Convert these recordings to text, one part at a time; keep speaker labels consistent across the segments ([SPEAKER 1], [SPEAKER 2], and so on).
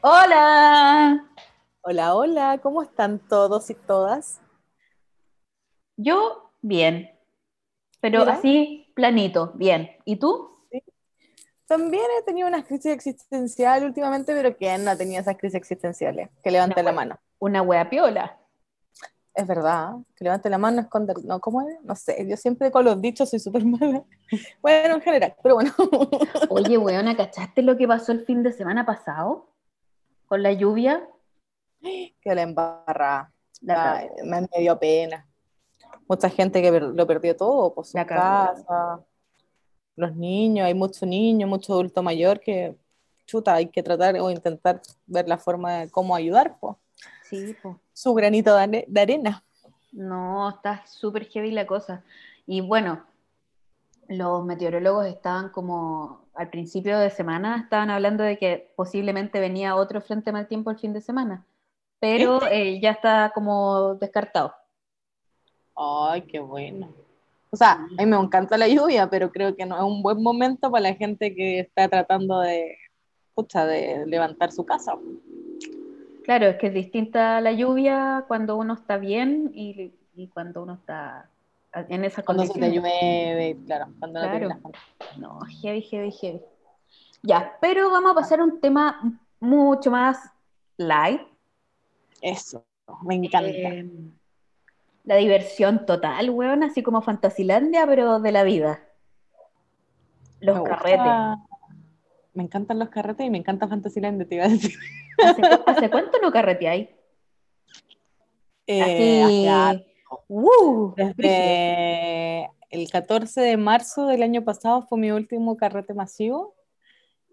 [SPEAKER 1] Hola.
[SPEAKER 2] Hola, hola, ¿cómo están todos y todas?
[SPEAKER 1] Yo bien, pero
[SPEAKER 2] Mira.
[SPEAKER 1] así planito, bien. ¿Y tú?
[SPEAKER 2] También he tenido una crisis existencial últimamente, pero ¿quién no ha tenido esas crisis existenciales? Que levante la mano.
[SPEAKER 1] Una wea piola.
[SPEAKER 2] Es verdad, que levante la mano, esconde, no, ¿cómo es? No sé, yo siempre con los dichos soy súper mala. Bueno, en general, pero bueno.
[SPEAKER 1] Oye, weona, ¿cachaste lo que pasó el fin de semana pasado? Con la lluvia.
[SPEAKER 2] Que la embarra.
[SPEAKER 1] La
[SPEAKER 2] Ay, me, me dio pena. Mucha gente que lo perdió todo, pues su
[SPEAKER 1] La
[SPEAKER 2] casa, los niños, hay mucho niño, mucho adulto mayor que, chuta, hay que tratar o intentar ver la forma de cómo ayudar, pues.
[SPEAKER 1] Sí, pues.
[SPEAKER 2] Su granito de, de arena.
[SPEAKER 1] No, está súper heavy la cosa. Y bueno, los meteorólogos estaban como al principio de semana, estaban hablando de que posiblemente venía otro frente mal tiempo el fin de semana, pero eh, ya está como descartado.
[SPEAKER 2] Ay, qué bueno. O sea, a mí me encanta la lluvia, pero creo que no es un buen momento para la gente que está tratando de, pucha, de levantar su casa.
[SPEAKER 1] Claro, es que es distinta la lluvia cuando uno está bien y, y cuando uno está en esas
[SPEAKER 2] Cuando se te llueve, claro, cuando no
[SPEAKER 1] Claro.
[SPEAKER 2] las
[SPEAKER 1] No, heavy, heavy, heavy. Ya, pero vamos a pasar a un tema mucho más light.
[SPEAKER 2] Eso, me encanta.
[SPEAKER 1] Eh, la diversión total, weón, así como Fantasilandia, pero de la vida. Los
[SPEAKER 2] Me gusta-
[SPEAKER 1] carretes.
[SPEAKER 2] Me encantan los carretes y me encanta Fantasyland, te iba a decir.
[SPEAKER 1] ¿Hace, hace cuánto no carreteáis?
[SPEAKER 2] Eh,
[SPEAKER 1] Así.
[SPEAKER 2] hace.
[SPEAKER 1] Uh.
[SPEAKER 2] Desde el 14 de marzo del año pasado fue mi último carrete masivo.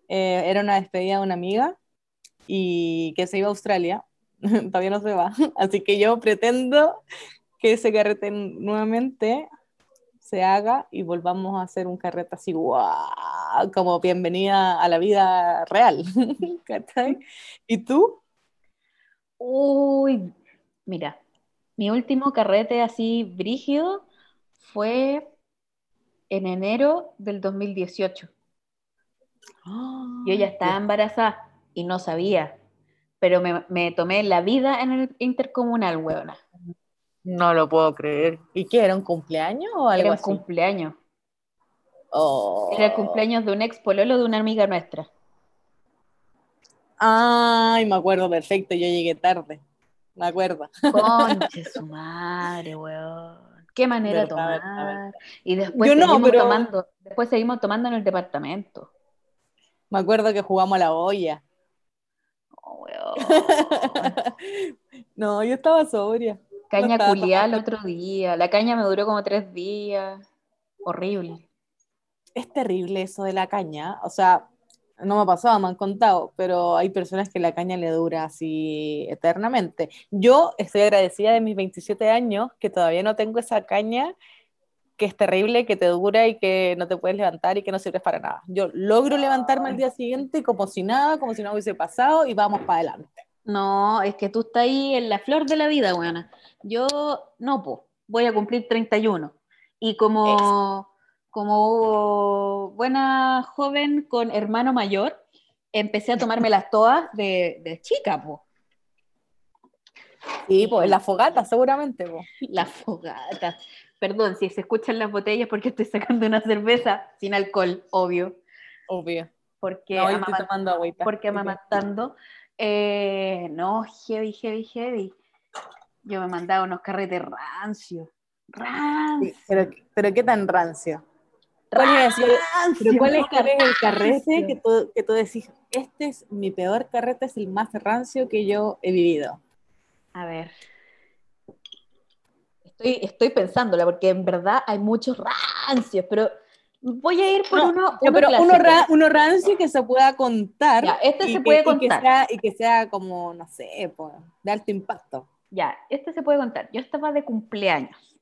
[SPEAKER 2] Eh, era una despedida de una amiga y que se iba a Australia. Todavía no se va. Así que yo pretendo que ese carrete nuevamente se haga y volvamos a hacer un carrete así, ¡guau! como bienvenida a la vida real. ¿Cachai? ¿Y tú?
[SPEAKER 1] Uy, mira, mi último carrete así brígido fue en enero del 2018. Yo ya estaba embarazada y no sabía, pero me, me tomé la vida en el intercomunal, weona.
[SPEAKER 2] No lo puedo creer. ¿Y qué? ¿Era un cumpleaños o algo
[SPEAKER 1] Era un
[SPEAKER 2] así?
[SPEAKER 1] cumpleaños.
[SPEAKER 2] Oh.
[SPEAKER 1] Era el cumpleaños de un ex pololo de una amiga nuestra.
[SPEAKER 2] Ay, me acuerdo perfecto, yo llegué tarde. Me acuerdo.
[SPEAKER 1] Conche su madre, weón. Qué manera de tomar.
[SPEAKER 2] verdad,
[SPEAKER 1] Y después
[SPEAKER 2] Yo no,
[SPEAKER 1] seguimos
[SPEAKER 2] pero-
[SPEAKER 1] tomando, después seguimos tomando en el departamento.
[SPEAKER 2] Me acuerdo que jugamos a la olla.
[SPEAKER 1] Oh, weón.
[SPEAKER 2] no, yo estaba sobria.
[SPEAKER 1] Caña
[SPEAKER 2] estaba
[SPEAKER 1] culiada el otro día. La caña me duró como tres días. Horrible.
[SPEAKER 2] Es terrible eso de la caña. O sea, no me ha pasado, me han contado, pero hay personas que la caña le dura así eternamente. Yo estoy agradecida de mis 27 años que todavía no tengo esa caña que es terrible, que te dura y que no te puedes levantar y que no sirves para nada. Yo logro levantarme al día siguiente como si nada, como si no hubiese pasado y vamos para adelante.
[SPEAKER 1] No, es que tú estás ahí en la flor de la vida, weona. Yo no, po. Voy a cumplir 31. Y como, como buena joven con hermano mayor, empecé a tomármelas todas de, de chica, po.
[SPEAKER 2] Sí, pues la fogata seguramente. po.
[SPEAKER 1] La fogata. Perdón, si se escuchan las botellas porque estoy sacando una cerveza sin alcohol, obvio.
[SPEAKER 2] Obvio.
[SPEAKER 1] Porque,
[SPEAKER 2] No, yo estoy
[SPEAKER 1] amamant-
[SPEAKER 2] tomando agüita.
[SPEAKER 1] porque amamantando. Eh, no, heavy, heavy, heavy. Yo me mandaba unos carretes. Rancio.
[SPEAKER 2] Sí, pero, pero qué tan rancio. ¿Cuál es, pero cuál es, cuál es el carrete que tú, que tú decís, este es mi peor carrete, es el más rancio que yo he vivido?
[SPEAKER 1] A ver. Estoy, estoy pensándola porque en verdad hay muchos rancios, pero voy a ir por
[SPEAKER 2] No,
[SPEAKER 1] uno, uno
[SPEAKER 2] pero uno,
[SPEAKER 1] clásico.
[SPEAKER 2] ra- uno rancio que se pueda contar.
[SPEAKER 1] Ya, este se
[SPEAKER 2] que-
[SPEAKER 1] puede
[SPEAKER 2] y que
[SPEAKER 1] contar.
[SPEAKER 2] sea- Y que sea como, no sé, po, de alto impacto.
[SPEAKER 1] Ya, este se puede contar. Yo estaba de cumpleaños.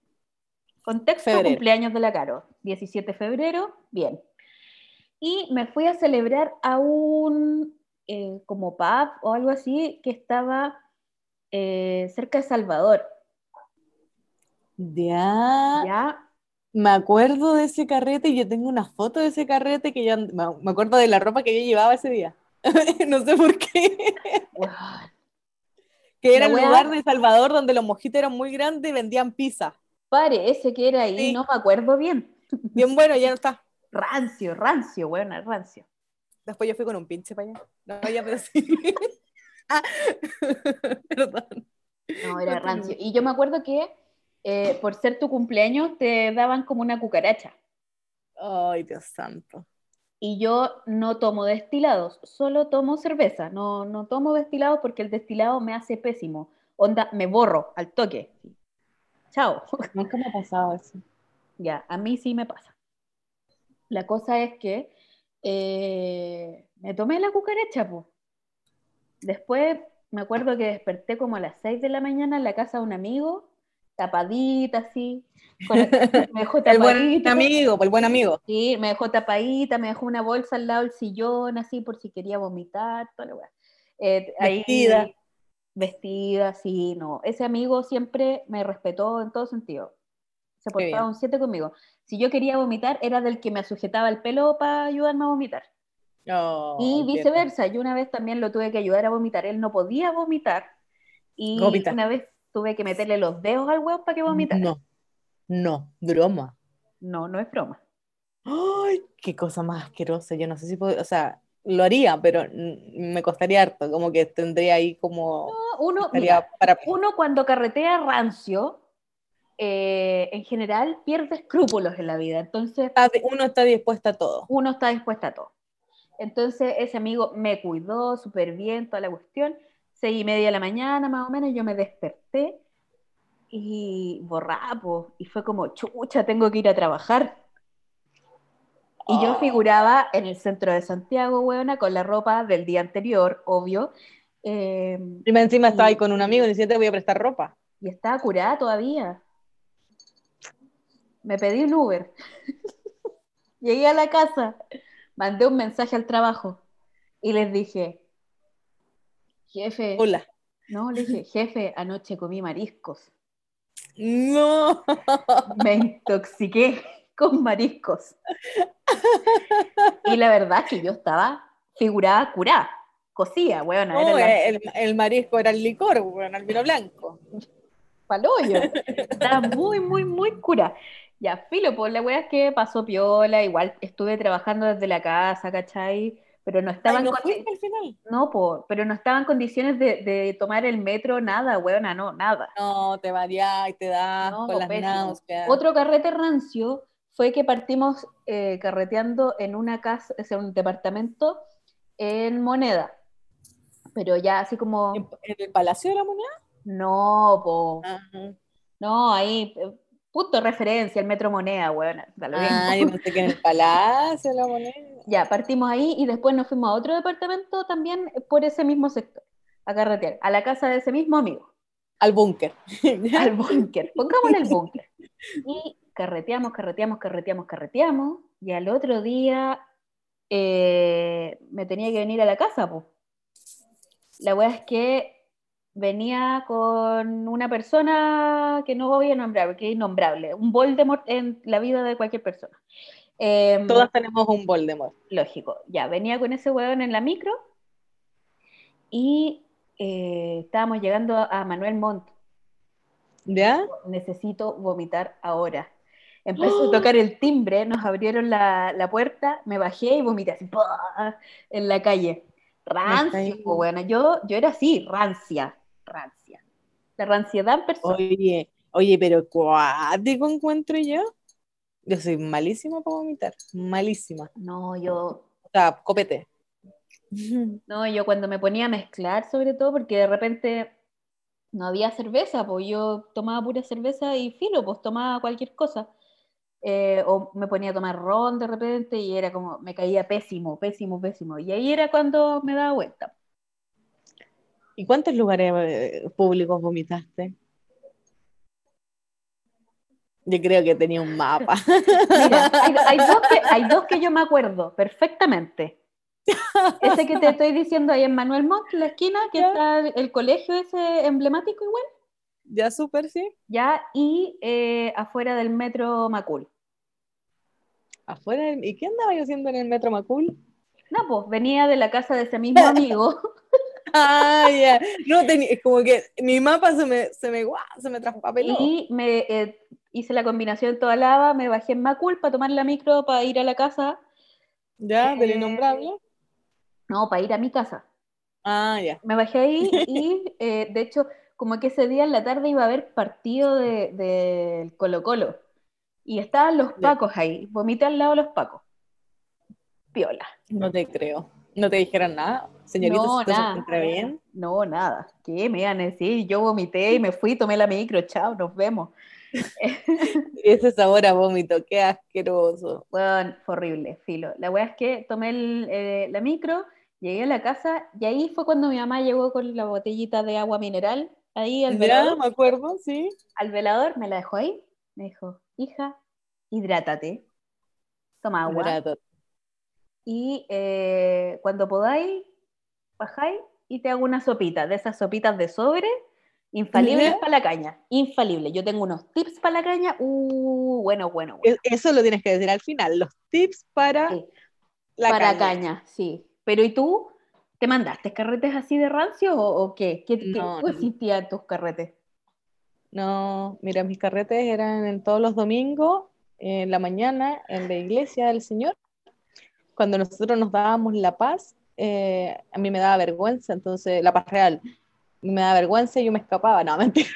[SPEAKER 1] Contexto,
[SPEAKER 2] Febrero.
[SPEAKER 1] cumpleaños de la Caro. 17 de febrero, bien. Y me fui a celebrar a un eh, como pub o algo así que estaba eh, cerca de Salvador.
[SPEAKER 2] Ya,
[SPEAKER 1] ¿Ya?
[SPEAKER 2] me acuerdo de ese carrete y yo tengo una foto de ese carrete que yo, me acuerdo de la ropa que yo llevaba ese día. no sé por qué. Que era el lugar de Salvador donde los mojitos eran muy grandes y vendían pizza.
[SPEAKER 1] Pare, ese que era ahí,
[SPEAKER 2] Sí.
[SPEAKER 1] no me acuerdo bien.
[SPEAKER 2] Bien bueno, ya no está.
[SPEAKER 1] Rancio, rancio, weón, rancio.
[SPEAKER 2] Después yo fui con un pinche para allá. No, ya, pero sí. Ah, Perdón.
[SPEAKER 1] No, era rancio. Y yo me acuerdo que eh, por ser tu cumpleaños te daban como una cucaracha.
[SPEAKER 2] Ay, Dios santo.
[SPEAKER 1] Y yo no tomo destilados, solo tomo cerveza. No, no tomo destilados porque el destilado me hace pésimo. Onda, me borro al toque. Chao.
[SPEAKER 2] Nunca me ha pasado eso.
[SPEAKER 1] Ya, a mí sí me pasa. La cosa es que eh, me tomé la cucaracha, po. Después me acuerdo que desperté como a las 6 de la mañana en la casa de un amigo, tapadita así. con- me dejó
[SPEAKER 2] El buen
[SPEAKER 1] tapadita.
[SPEAKER 2] amigo, pues, el buen amigo.
[SPEAKER 1] Sí, me dejó tapadita, me dejó una bolsa al lado del sillón, así por si quería vomitar, toda la. Eh, ahí-
[SPEAKER 2] Vestida.
[SPEAKER 1] vestida, sí, no. Ese amigo siempre me respetó en todo sentido. Se portaba un 7 conmigo. Si yo quería vomitar, era del que me sujetaba el pelo para ayudarme a vomitar.
[SPEAKER 2] Oh,
[SPEAKER 1] y viceversa, yo una vez también lo tuve que ayudar a vomitar. Él no podía vomitar. Y
[SPEAKER 2] Vomita.
[SPEAKER 1] una vez tuve que meterle los dedos al huevo para que vomitara.
[SPEAKER 2] No, no, broma.
[SPEAKER 1] no, no es broma.
[SPEAKER 2] Ay, qué cosa más asquerosa. Yo no sé si puedo, o sea, lo haría, pero me costaría harto, como que tendría ahí como
[SPEAKER 1] No, Uno, mira,
[SPEAKER 2] para
[SPEAKER 1] uno cuando carretea rancio, eh, en general pierde escrúpulos en la vida. Entonces,
[SPEAKER 2] uno está dispuesto a todo.
[SPEAKER 1] uno está dispuesto a todo. Entonces, ese amigo me cuidó súper bien, toda la cuestión. Seis y media de la mañana, más o menos, yo me desperté y borrapo. Y fue como, chucha, tengo que ir a trabajar. Y yo
[SPEAKER 2] Oh.
[SPEAKER 1] figuraba en el centro de Santiago, weona, con la ropa del día anterior, obvio. eh,
[SPEAKER 2] Y encima estaba ahí con un amigo, ni siquiera te voy a prestar ropa.
[SPEAKER 1] y estaba curada todavía. Me pedí un Uber. Llegué a la casa, mandé un mensaje al trabajo y les dije, jefe,
[SPEAKER 2] Hola.
[SPEAKER 1] no, le dije, jefe, anoche comí mariscos.
[SPEAKER 2] No.
[SPEAKER 1] Me intoxiqué con mariscos. Y la verdad es que yo estaba figurada curada,
[SPEAKER 2] No,
[SPEAKER 1] era la
[SPEAKER 2] el, el marisco era el licor, bueno, el vino blanco.
[SPEAKER 1] palollo. Estaba muy, muy, muy cura. Ya, filo, pues la wea es que pasó piola, igual estuve trabajando desde la casa, ¿cachai? Pero no estaba
[SPEAKER 2] Ay,
[SPEAKER 1] en
[SPEAKER 2] ¿no fuiste al final?
[SPEAKER 1] No, po, pero no estaba en condiciones de, de tomar el metro, nada, weona, no, nada.
[SPEAKER 2] No, te varía y te das
[SPEAKER 1] No,
[SPEAKER 2] con las náuseas.
[SPEAKER 1] Otro carrete rancio fue que partimos eh, carreteando en una casa, o sea, un departamento en moneda. Pero ya así como,
[SPEAKER 2] ¿En, en el Palacio de la Moneda?
[SPEAKER 1] no, po,
[SPEAKER 2] Ajá.
[SPEAKER 1] no, ahí, eh, punto de referencia, el metro moneda, lo mismo.
[SPEAKER 2] Ah, yo pensé que en el Palacio de la Moneda.
[SPEAKER 1] Ya, partimos ahí y después nos fuimos a otro departamento también por ese mismo sector, a carretear, a la casa de ese mismo amigo,
[SPEAKER 2] Al búnker.
[SPEAKER 1] al búnker, pongámosle el búnker. Y carreteamos, carreteamos, carreteamos, carreteamos, y al otro día eh, me tenía que venir a la casa, pues. La weá es que venía con una persona que no voy a nombrar, porque es innombrable, un Voldemort en la vida de cualquier persona. Em,
[SPEAKER 2] Todas tenemos un Voldemort.
[SPEAKER 1] lógico. Ya, venía con ese hueón en la micro y eh, estábamos llegando a, a Manuel Montt.
[SPEAKER 2] ¿Ya?
[SPEAKER 1] Necesito vomitar ahora. Empezó a tocar el timbre, nos abrieron la, la puerta, me bajé y vomité así ¡pah! en la calle. Rancio, bueno, yo, yo era así, rancia, rancia. La ranciedad en persona.
[SPEAKER 2] Oye, oye, pero cuático encuentro yo. Yo soy malísima para vomitar. Malísima.
[SPEAKER 1] No, yo,
[SPEAKER 2] O sea, copete.
[SPEAKER 1] No, yo cuando me ponía a mezclar, sobre todo, porque de repente no había cerveza, pues yo tomaba pura cerveza y filo, pues tomaba cualquier cosa. Eh, o me ponía a tomar ron de repente y era como, me caía pésimo, pésimo, pésimo. Y ahí era cuando me daba vuelta.
[SPEAKER 2] ¿Y cuántos lugares eh, públicos vomitaste? Yo creo que tenía un mapa.
[SPEAKER 1] Mira, hay, hay dos que, hay dos que yo me acuerdo perfectamente. Ese que te estoy diciendo ahí en Manuel Montt, la esquina, que
[SPEAKER 2] Ya.
[SPEAKER 1] está el, el colegio ese emblemático igual,
[SPEAKER 2] ya súper, sí.
[SPEAKER 1] ya, y eh, afuera del metro Macul.
[SPEAKER 2] Afuera. del- ¿Y qué andaba yo haciendo en el Metro Macul?
[SPEAKER 1] No, pues venía de la casa de ese mismo amigo.
[SPEAKER 2] ah, ya. No, tenía, es como que mi mapa se me, se me, se me traspapeló.
[SPEAKER 1] Y me eh, hice la combinación toda lava, me bajé en Macul para tomar la micro para ir a la casa.
[SPEAKER 2] ¿Ya? ¿Del eh, innombrable?
[SPEAKER 1] No, para ir a mi casa.
[SPEAKER 2] Ah, ya.
[SPEAKER 1] Me bajé ahí y, eh, de hecho, como que ese día en la tarde iba a haber partido del de, Colo Colo. Y estaban los pacos ahí. Vomité al lado de los pacos. Piola.
[SPEAKER 2] No te creo. ¿No te dijeron nada? Señorita,
[SPEAKER 1] no, nada. bien? No, nada. ¿Qué me iban a decir? Yo vomité y me fui, tomé la micro, chao, nos vemos.
[SPEAKER 2] Ese sabor a vómito, qué asqueroso.
[SPEAKER 1] Bueno, fue horrible, filo. La weá es que tomé eh, la micro, llegué a la casa y ahí fue cuando mi mamá llegó con la botellita de agua mineral. Ahí al
[SPEAKER 2] velador. me acuerdo, sí.
[SPEAKER 1] Al velador, me la dejó ahí. Me dijo, hija, hidrátate. Toma agua. Y eh, cuando podáis, bajáis y te hago una sopita, de esas sopitas de sobre, infalibles para la caña. Infalible. Yo tengo unos tips para la caña. Uh, bueno, bueno,
[SPEAKER 2] Eso lo tienes que decir al final, los tips para
[SPEAKER 1] la para caña. sí. Pero ¿y tú? ¿Te mandaste carretes así de rancio o, qué? ¿Qué, no, en tus carretes?
[SPEAKER 2] No, mira, mis carretes eran en todos los domingos, en la mañana, en la iglesia del Señor cuando nosotros nos dábamos la paz, eh, a mí me daba vergüenza, entonces, la paz real, me daba vergüenza y yo me escapaba, no, mentira.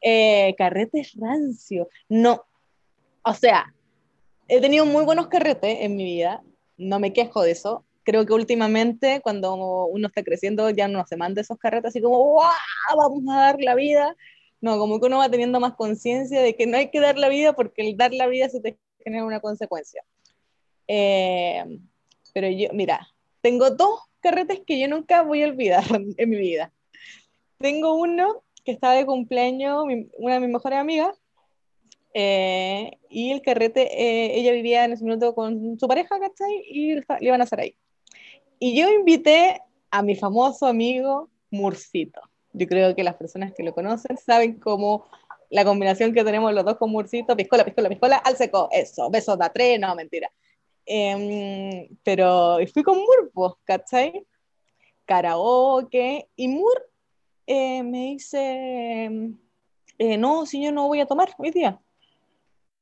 [SPEAKER 2] eh, carretes rancio, no, o sea, he tenido muy buenos carretes en mi vida, no me quejo de eso. Creo que últimamente, cuando uno está creciendo, ya no se manda esos carretes así como, ¡wow! Vamos a dar la vida. No, como que uno va teniendo más conciencia de que no hay que dar la vida porque el dar la vida se te genera una consecuencia. Eh, pero yo, mira, tengo dos carretes que yo nunca voy a olvidar en mi vida. Tengo uno que estaba de cumpleaños, una de mis mejores amigas, eh, y el carrete, eh, ella vivía en ese minuto con su pareja, ¿cachai? Y le iban a hacer ahí. Y yo invité a mi famoso amigo Murcito. Yo creo que las personas que lo conocen saben cómo la combinación que tenemos los dos con Murcito, piscola, piscola, piscola, al seco, eso, besos de tres, no, mentira. Em, pero fui con Mur, pues, ¿cachai? Karaoke. Y Mur eh, me dice, eh, no, señor, no voy a tomar hoy día.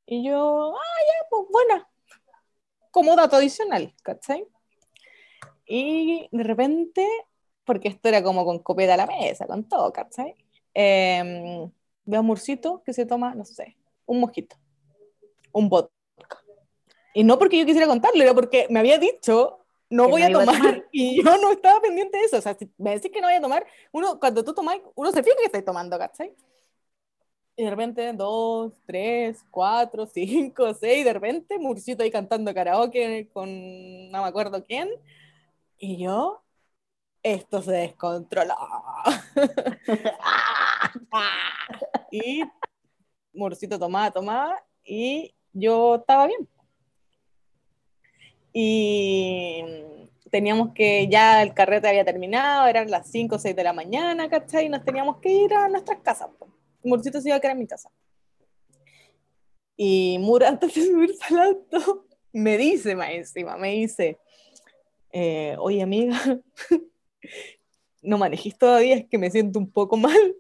[SPEAKER 2] Y yo, ah, ya, pues buena. Como dato adicional, ¿cachai? Y de repente, porque esto era como con copeta a la mesa, con todo, ¿cachai? Eh, veo a Murcito que se toma, no sé, un mojito, un bot y no porque yo quisiera contarlo, era porque me había dicho, no voy a tomar, y yo no estaba pendiente de eso. O sea, si me decís que no voy a tomar, uno, cuando tú tomas, uno se fija que estás tomando, ¿cachai? Y de repente, dos, tres, cuatro, cinco, seis, de repente, Murcito ahí cantando karaoke con no me acuerdo quién. Y yo, esto se descontroló. y Murcito tomaba, tomaba, y yo estaba bien y teníamos que, ya el carrete había terminado, eran las 5 o 6 de la mañana, ¿cachai? Y nos teníamos que ir a nuestras casas. Murcito se iba a quedar en mi casa. Y Mur, antes de subirse al auto, me dice más encima, me dice, eh, oye amiga, no manejís todavía, es que me siento un poco mal.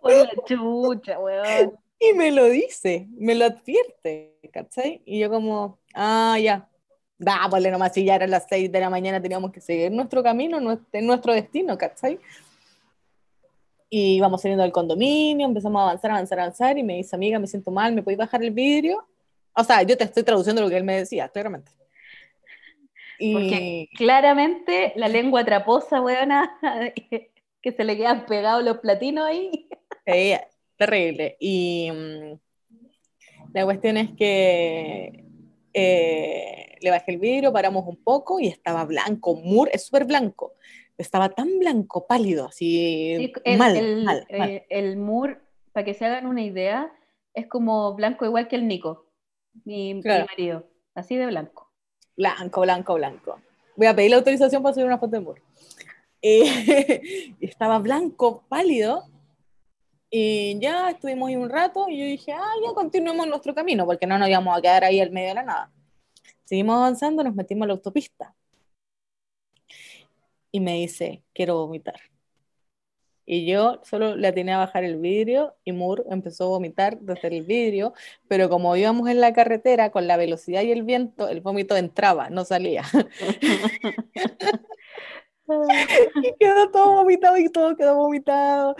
[SPEAKER 1] Oye, chucha, weón.
[SPEAKER 2] Y me lo dice, me lo advierte, ¿cachai? Y yo como, ah, ya, dámosle nomás, si ya eran las 6 de la mañana, teníamos que seguir nuestro camino, nuestro, nuestro destino, ¿cachai? Y íbamos saliendo del condominio, empezamos a avanzar, avanzar, avanzar, y me dice, amiga, me siento mal, ¿me puedes bajar el vidrio? O sea, yo te estoy traduciendo lo que él me decía, claramente.
[SPEAKER 1] Y... Porque claramente la lengua traposa, weona, que se le quedan pegados los platinos ahí.
[SPEAKER 2] Sí, terrible. Y mm, la cuestión es que eh, le bajé el vidrio, paramos un poco y estaba blanco, Moore es súper blanco, estaba tan blanco, pálido, así
[SPEAKER 1] el, mal, el, mal, eh, el Moore, para que se hagan una idea, es como blanco igual que el Nico, mi, marido, así de blanco.
[SPEAKER 2] Blanco, blanco, blanco. Voy a pedir la autorización para subir una foto de Moore. Eh, estaba blanco, pálido, y ya estuvimos ahí un rato y yo dije, ah, ya continuemos nuestro camino, porque no nos íbamos a quedar ahí al medio de la nada. Seguimos avanzando, nos metimos a la autopista. Y me dice, quiero vomitar. Y yo solo le atiné a bajar el vidrio y Moore empezó a vomitar desde el vidrio, pero como íbamos en la carretera con la velocidad y el viento, el vómito entraba, no salía. y quedó todo vomitado y todo quedó vomitado.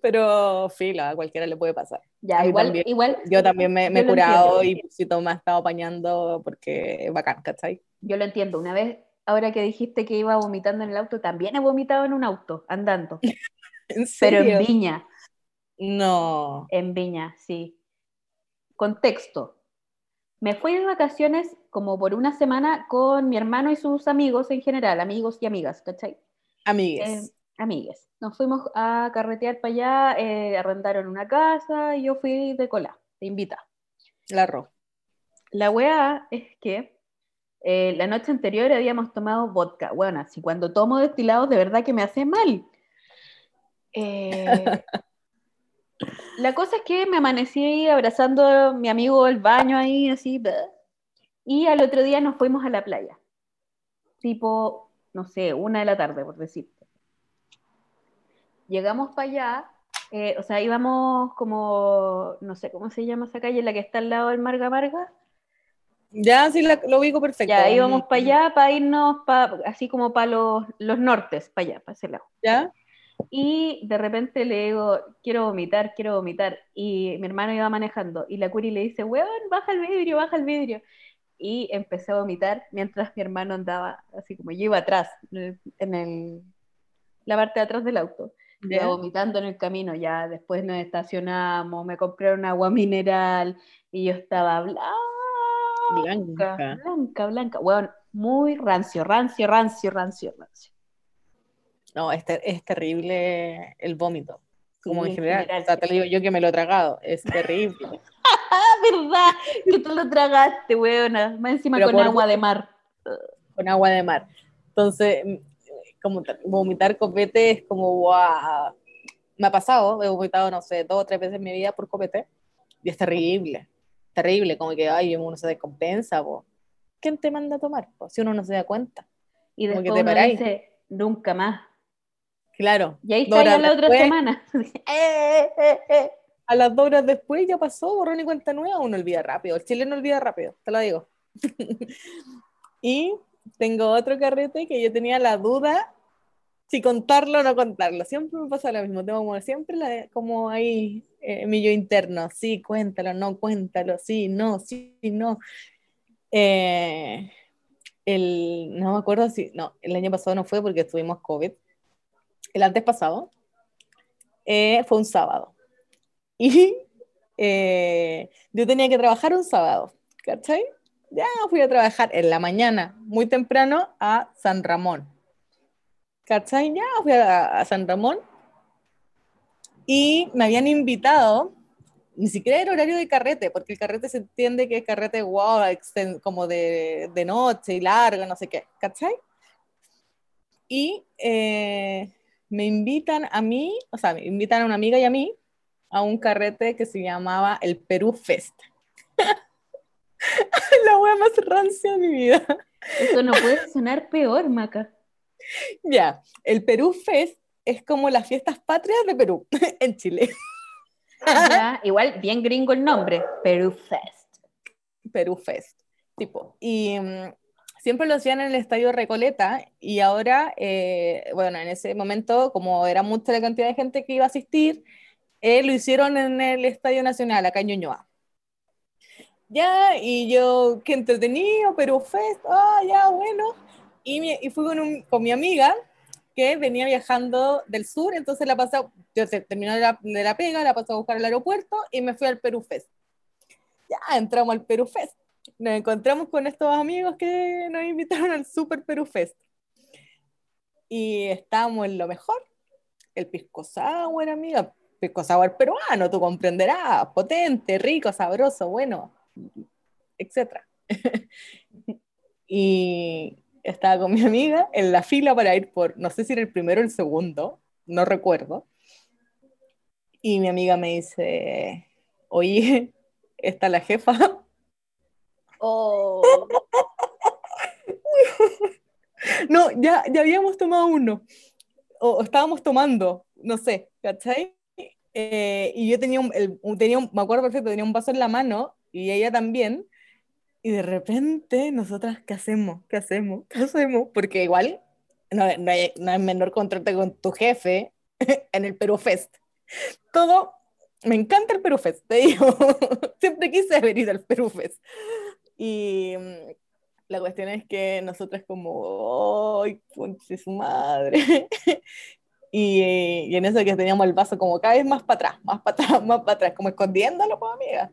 [SPEAKER 2] Pero fila, a cualquiera le puede pasar.
[SPEAKER 1] Ya, igual, igual.
[SPEAKER 2] Yo también me, he curado y si me ha estado apañando porque es bacán, ¿cachai?
[SPEAKER 1] Yo lo entiendo. Una vez, ahora que dijiste que iba vomitando en el auto, también he vomitado en un auto, andando. Pero en Viña.
[SPEAKER 2] No.
[SPEAKER 1] En Viña, sí. Contexto. Me fui de vacaciones como por una semana con mi hermano y sus amigos en general, amigos y amigas, ¿cachai?
[SPEAKER 2] Amigues.
[SPEAKER 1] Eh, amigues. Nos fuimos a carretear para allá, eh, arrendaron una casa y yo fui de cola, de invita.
[SPEAKER 2] La ro.
[SPEAKER 1] La weá es que eh, la noche anterior habíamos tomado vodka. Bueno, si cuando tomo destilados de verdad que me hace mal. Eh, la cosa es que me amanecí abrazando a mi amigo el baño ahí, así, y al otro día nos fuimos a la playa, tipo, no sé, una de la tarde, por decirte. Llegamos para allá, eh, o sea, íbamos como, no sé cómo se llama esa calle, la que está al lado del Marga Marga.
[SPEAKER 2] Ya, sí, lo ubico perfecto.
[SPEAKER 1] Ya, íbamos para allá, para irnos, así como para los, los nortes, para allá, para ese lado.
[SPEAKER 2] ¿Ya?
[SPEAKER 1] Y de repente le digo, quiero vomitar, quiero vomitar. Y mi hermano iba manejando. Y la Curi le dice, weón, baja el vidrio, baja el vidrio. Y empecé a vomitar mientras mi hermano andaba, así como yo iba atrás, en el, la parte de atrás del auto. Iba vomitando en el camino. Ya después nos estacionamos, me compraron agua mineral y yo estaba blanca, blanca, blanca, blanca. Weón, muy rancio, rancio, rancio, rancio, rancio.
[SPEAKER 2] No, es, es terrible el vómito. Como en general. O sea, te lo digo yo que me lo he tragado. Es terrible.
[SPEAKER 1] ¿Verdad? Que tú lo tragaste, weona. Más encima con agua de mar.
[SPEAKER 2] Con agua de mar. Entonces, mm, como vomitar copete es como, wow. Me ha pasado, he vomitado, no sé, dos o tres veces en mi vida por copete. Y es terrible. Terrible, como que, ay, uno se descompensa, po. ¿Quién te manda a tomar? Si uno no se da cuenta.
[SPEAKER 1] Y después que te uno dice, nunca más
[SPEAKER 2] Claro.
[SPEAKER 1] Y ahí está ya la otra semana.
[SPEAKER 2] Eh, eh, eh. A las dos horas después ya pasó, borrón y cuenta nueva, uno olvida rápido. El chile no olvida rápido, te lo digo. y tengo otro carrete que yo tenía la duda si contarlo o no contarlo. Siempre me pasa lo mismo, tengo como siempre como ahí mi yo interno, sí, cuéntalo, no, cuéntalo, sí, no, sí, no. el, no me acuerdo si, no, el año pasado no fue porque tuvimos COVID, el antes pasado, eh, fue un sábado. Y eh, yo tenía que trabajar un sábado, ¿cachai? Ya fui a trabajar en la mañana, muy temprano, a San Ramón. ¿Cachai? Ya fui a, San Ramón. Y me habían invitado, ni siquiera era horario de carrete, porque el carrete se entiende que es carrete wow, como de, de noche y largo, no sé qué, ¿cachai? Y eh, me invitan a mí, o sea, me invitan a una amiga y a mí a un carrete que se llamaba el Perú Fest. La wea más rancia de mi vida.
[SPEAKER 1] Eso no puede sonar peor, Maca.
[SPEAKER 2] Ya, el Perú Fest es como las fiestas patrias de Perú, en Chile.
[SPEAKER 1] Ya, igual, bien gringo el nombre, Perú Fest.
[SPEAKER 2] Perú Fest, tipo. Y mm, siempre lo hacían en el Estadio Recoleta y ahora, eh, bueno, en ese momento, como era mucha la cantidad de gente que iba a asistir, eh, lo hicieron en el Estadio Nacional, acá en Ñuñoa. Ya, y yo, qué entretenido, pero Fest, ah, ya, bueno. Y, y fui con, con, mi amiga que venía viajando del sur, entonces la pasé, yo terminé de la, de la pega, la pasé a buscar al aeropuerto y me fui al Perú Fest. Ya, entramos al Perú Fest nos encontramos con estos amigos que nos invitaron al Super Perú Fest. Y estábamos en lo mejor. El pisco sour, amiga. Pisco sour peruano, tú comprenderás. Potente, rico, sabroso, bueno, etc. y estaba con mi amiga en la fila para ir por, no sé si era el primero o el segundo, no recuerdo. Y mi amiga me dice, oye, está la jefa
[SPEAKER 1] Oh.
[SPEAKER 2] No, ya, ya habíamos tomado uno. O, estábamos tomando, no sé, ¿cachai? Eh, y yo tenía un, el, tenía un, me acuerdo perfecto, tenía un vaso en la mano y ella también. Y de repente, nosotras, ¿qué hacemos? ¿Qué hacemos? ¿Qué hacemos? Porque igual no, no, hay, no hay menor contrato con tu jefe en el Perú Fest. Todo, me encanta el Perú Fest, te digo. Siempre quise haber ido al Perú Fest. Y mm, la cuestión es que nosotras como, ¡ay, conche su madre! y, y, en eso que teníamos el vaso como cada vez más para atrás, más para atrás, más para atrás, como escondiéndolo, pues amiga.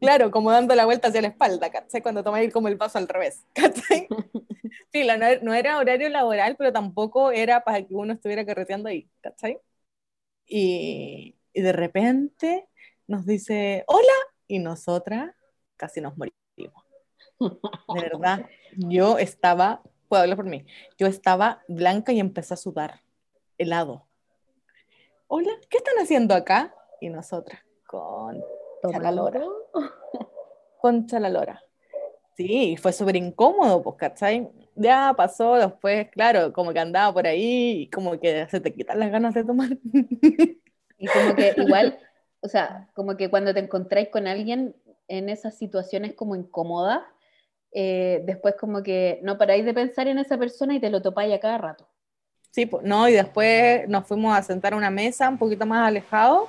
[SPEAKER 2] Claro, como dando la vuelta hacia la espalda, ¿cachai? Cuando tomáis como el paso al revés, ¿cachai? Sí, no, no, era horario laboral, pero tampoco era para que uno estuviera carreteando ahí, ¿cachai? Y, y de repente nos dice, hola, y nosotras casi nos morimos. De verdad, yo estaba, puedo hablar por mí, yo estaba blanca y empecé a sudar, helado. Hola, ¿qué están haciendo acá? Y nosotras, con la lora. Concha la lora. Sí, fue súper incómodo, pues, ¿cachai? Ya pasó, después, claro, como que andaba por ahí y como que se te quitan las ganas de tomar.
[SPEAKER 1] Y como que igual, o sea, como que cuando te encontráis con alguien en esas situaciones como incómodas, eh, después como que no paráis de pensar en esa persona y te lo topáis a cada rato.
[SPEAKER 2] Sí, pues, no, y después nos fuimos a sentar a una mesa un poquito más alejado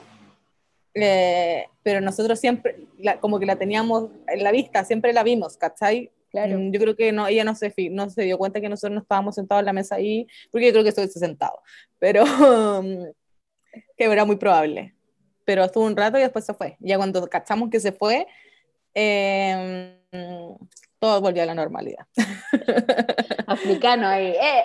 [SPEAKER 2] eh, pero nosotros siempre, como que la teníamos en la vista, siempre la vimos, ¿cachai? Claro. Mm, yo creo que no, ella no se, no se dio cuenta que nosotros no estábamos sentados en la mesa ahí, porque yo creo que estoy sentado, pero que era muy probable. Pero estuvo un rato y después se fue. Ya cuando cachamos que se fue, eh, todo volvió a la normalidad.
[SPEAKER 1] Africano ahí, eh,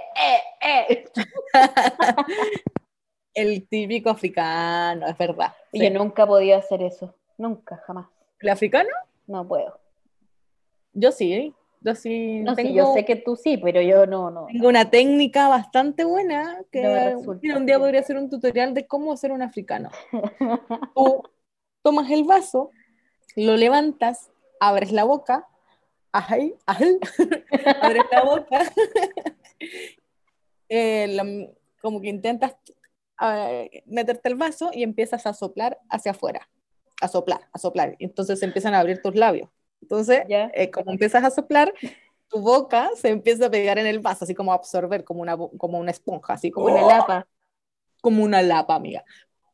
[SPEAKER 1] eh, eh.
[SPEAKER 2] el típico africano, es verdad.
[SPEAKER 1] Yo nunca podía hacer eso, nunca, jamás.
[SPEAKER 2] ¿El africano?
[SPEAKER 1] No puedo.
[SPEAKER 2] Yo sí, yo sí.
[SPEAKER 1] No, tengo, yo sé que tú sí, pero yo no, no.
[SPEAKER 2] Tengo una técnica bastante buena que un día podría hacer un tutorial de cómo hacer un africano. Tú tomas el vaso, lo levantas, abres la boca, ahí, ahí, abres la boca, eh, como que intentas meterte el vaso y empiezas a soplar hacia afuera, a soplar, a soplar. Entonces empiezan a abrir tus labios. Entonces, eh, como empiezas a soplar, tu boca se empieza a pegar en el vaso, así como a absorber, como una, como una esponja, así como
[SPEAKER 1] una lapa.
[SPEAKER 2] Como una lapa, amiga.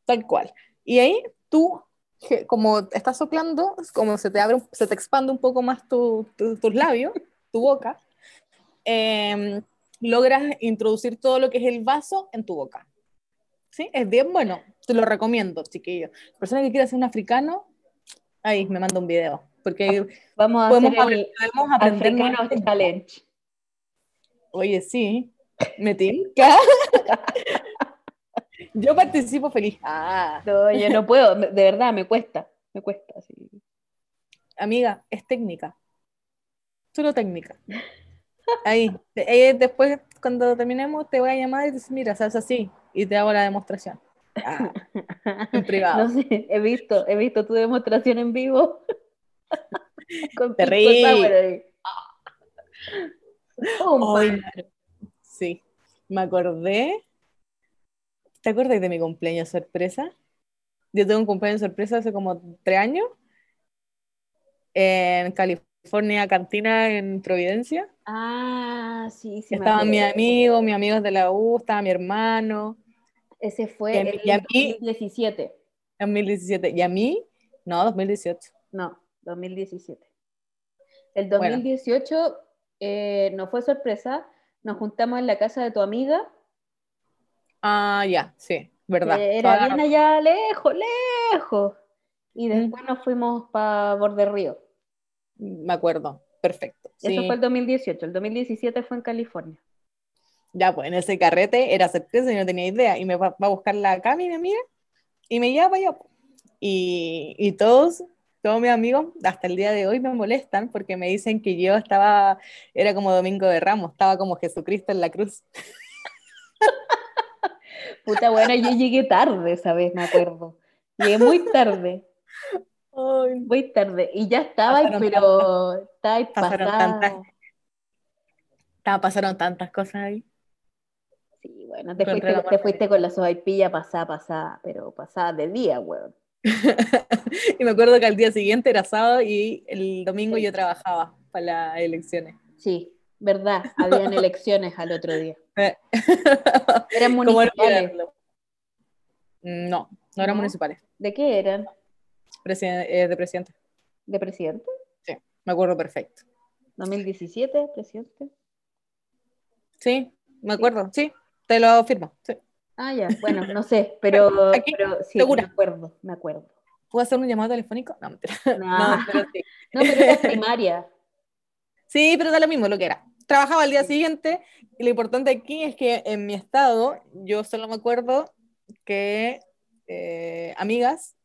[SPEAKER 2] Tal cual. Y ahí tú, como estás soplando, como se te abre, se te expande un poco más tu, tus labios, tu boca, em, logras introducir todo lo que es el vaso en tu boca. ¿sí? Es bien bueno, te lo recomiendo, chiquillos. Persona que quiera ser un africano, ahí me manda un video, porque
[SPEAKER 1] vamos a
[SPEAKER 2] podemos,
[SPEAKER 1] hacer el podemos aprender challenge.
[SPEAKER 2] Oye, sí, me tinca. yo participo feliz. Ah.
[SPEAKER 1] No, yo no puedo, de verdad, me cuesta, me cuesta. Sí.
[SPEAKER 2] Amiga, es técnica. Solo técnica. Ahí, después, cuando terminemos, te voy a llamar y decir, mira, sabes así, y te hago la demostración. Ah, en privado.
[SPEAKER 1] No sé, he visto, he visto tu demostración en vivo.
[SPEAKER 2] Con Terrible. Oh, sí, me acordé. ¿Te acuerdas de mi cumpleaños sorpresa? Yo tuve un cumpleaños sorpresa hace como tres años en California, Cantina, en Providencia.
[SPEAKER 1] Ah, sí, sí.
[SPEAKER 2] Estaban mis amigos, mis amigos de la U, estaba mi hermano.
[SPEAKER 1] Ese fue en 2017.
[SPEAKER 2] 2017. ¿Y a mí? No, 2018.
[SPEAKER 1] No, 2017. El 2018 eh, no fue sorpresa, nos juntamos en la casa de tu amiga.
[SPEAKER 2] Ah, ya, sí, verdad.
[SPEAKER 1] era bien allá lejos, lejos. Y después nos fuimos para Borde Río.
[SPEAKER 2] Me acuerdo, perfecto.
[SPEAKER 1] Eso fue el 2018, el 2017 fue en California.
[SPEAKER 2] Ya, pues en ese carrete era sorpresa y no tenía idea. Y me va, a buscar la mi amiga, y me lleva para allá. Y, y todos, todos mis amigos, hasta el día de hoy me molestan porque me dicen que yo estaba, era como Domingo de Ramos, estaba como Jesucristo en la cruz.
[SPEAKER 1] Puta, bueno, yo llegué tarde esa vez, me acuerdo. Llegué muy tarde. Muy tarde. Y ya estaba, pero estaba
[SPEAKER 2] pasaron tantas, pasaron tantas cosas ahí.
[SPEAKER 1] Sí, bueno, te fuiste, te fuiste, con la sobaipilla pasada, pasada, pero pasada de día, weón.
[SPEAKER 2] y me acuerdo que al día siguiente era sábado y el domingo yo trabajaba para las elecciones.
[SPEAKER 1] Sí, verdad, habían elecciones al otro día. ¿Eran municipales?
[SPEAKER 2] No, no eran municipales.
[SPEAKER 1] ¿De qué eran?
[SPEAKER 2] Eh, de presidente.
[SPEAKER 1] ¿De presidente?
[SPEAKER 2] Sí, me acuerdo perfecto.
[SPEAKER 1] ¿2017, presidente?
[SPEAKER 2] Sí, me acuerdo, sí, te lo firmo.
[SPEAKER 1] Ah, ya, bueno, no sé, pero, pero sí, me acuerdo, me acuerdo.
[SPEAKER 2] ¿Puedo hacer un llamado telefónico? No, mentira.
[SPEAKER 1] No, pero sí. No, pero era primaria.
[SPEAKER 2] Sí, pero da lo mismo lo que era. Trabajaba al día siguiente y lo importante aquí es que en mi estado yo solo me acuerdo que eh, amigas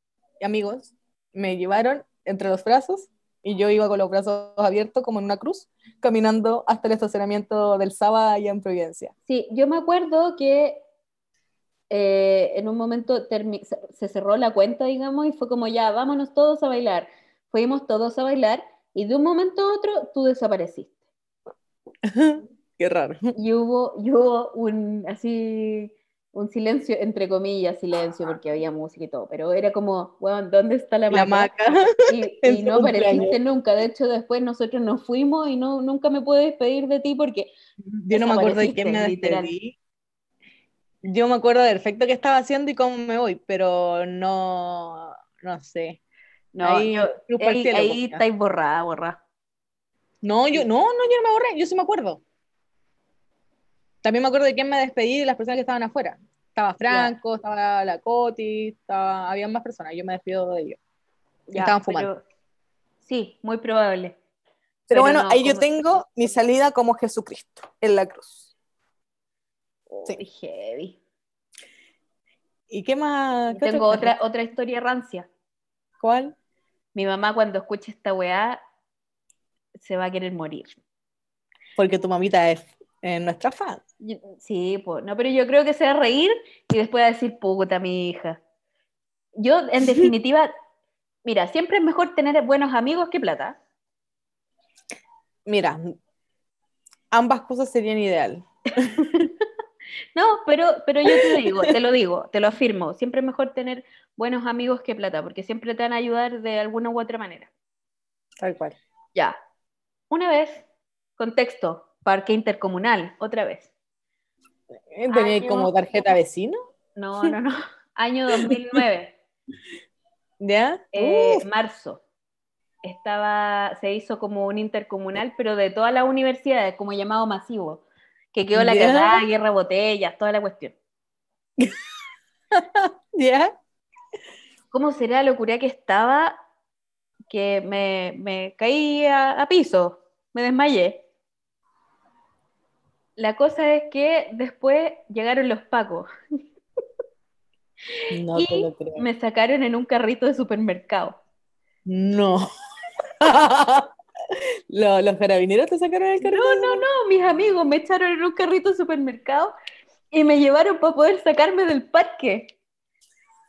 [SPEAKER 2] y amigos me llevaron entre los brazos y yo iba con los brazos abiertos como en una cruz, caminando hasta el estacionamiento del Saba allá en Providencia.
[SPEAKER 1] Sí, yo me acuerdo que eh, en un momento se cerró la cuenta, digamos, y fue como ya, vámonos todos a bailar. Fuimos todos a bailar y de un momento a otro tú desapareciste.
[SPEAKER 2] Qué raro.
[SPEAKER 1] Y hubo, y hubo un, así, un silencio, entre comillas, silencio, porque había música y todo, pero era como, bueno, ¿dónde está la,
[SPEAKER 2] la maca?
[SPEAKER 1] Y, no apareciste nunca. De hecho, después nosotros nos fuimos y no, nunca me pude despedir de ti porque.
[SPEAKER 2] Yo no me acuerdo de quién me despedí. Yo me acuerdo perfecto qué estaba haciendo y cómo me voy, pero no, no sé.
[SPEAKER 1] No, ahí, ahí, estáis borrada, borrada.
[SPEAKER 2] No, yo no, no, yo no me borré, yo sí me acuerdo. También me acuerdo de quién me despedí de las personas que estaban afuera. Estaba Franco, estaba la Coti, estaba, había más personas, yo me despido de ellos. estaban fumando.
[SPEAKER 1] sí, muy probable.
[SPEAKER 2] Pero, bueno, ahí yo tengo mi salida como Jesucristo en la cruz.
[SPEAKER 1] sí. heavy.
[SPEAKER 2] ¿Y qué más?
[SPEAKER 1] tengo otra, otra historia rancia.
[SPEAKER 2] ¿Cuál?
[SPEAKER 1] Mi mamá cuando escuche esta weá se va a querer morir.
[SPEAKER 2] Porque tu mamita es nuestra fan.
[SPEAKER 1] Sí, pues, no, pero yo creo que se va a reír y después va a decir, puta, mi hija. Yo, en definitiva, mira, siempre es mejor tener buenos amigos que plata.
[SPEAKER 2] Mira, ambas cosas serían ideal.
[SPEAKER 1] no, pero, pero yo te digo, te lo digo, te lo afirmo, siempre es mejor tener buenos amigos que plata, porque siempre te van a ayudar de alguna u otra manera.
[SPEAKER 2] Tal cual.
[SPEAKER 1] Ya. Una vez, contexto, Parque Intercomunal, otra vez.
[SPEAKER 2] ¿Tenía como tarjeta vecino?
[SPEAKER 1] No, no, no. Año 2009.
[SPEAKER 2] ¿Ya?
[SPEAKER 1] Eh, marzo. Estaba, se hizo como un intercomunal, pero de todas las universidades, como llamado masivo. Que quedó la cagada, guerra botellas, toda la cuestión.
[SPEAKER 2] ¿Ya?
[SPEAKER 1] ¿Cómo será la locura que estaba? Que me, me caí a piso, me desmayé. La cosa es que después llegaron los pacos.
[SPEAKER 2] No te lo creo.
[SPEAKER 1] Me sacaron en un carrito de supermercado.
[SPEAKER 2] No. ¿Los, carabineros te sacaron el carrito?
[SPEAKER 1] No, no, no. Mis amigos me echaron en un carrito de supermercado y me llevaron para poder sacarme del parque.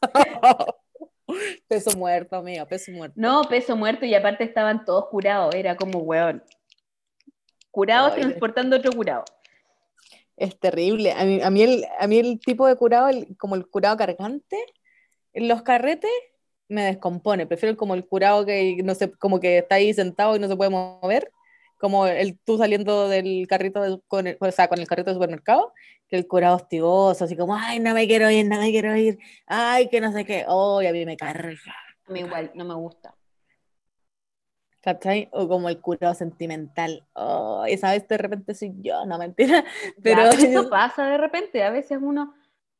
[SPEAKER 2] peso muerto, amiga, peso muerto.
[SPEAKER 1] No, peso muerto y aparte estaban todos curados. Era como, weón. Curados transportando otro curado
[SPEAKER 2] es terrible. A mí, a mí, el, a mí el tipo de curado, como el curado cargante, en los carretes me descompone. Prefiero como el curado que no sé, como que está ahí sentado y no se puede mover, como el tú saliendo del carrito, con el, o sea, con el carrito de supermercado, que el curado hostigoso, así como, ay, no me quiero ir, no me quiero ir, ay, que no sé qué, oh, a mí me carga.
[SPEAKER 1] A mí igual, no me gusta.
[SPEAKER 2] ¿Cachai? O como el curado sentimental. Oh, esa vez de repente soy yo, no mentira. Pero,
[SPEAKER 1] eso pasa de repente, a veces uno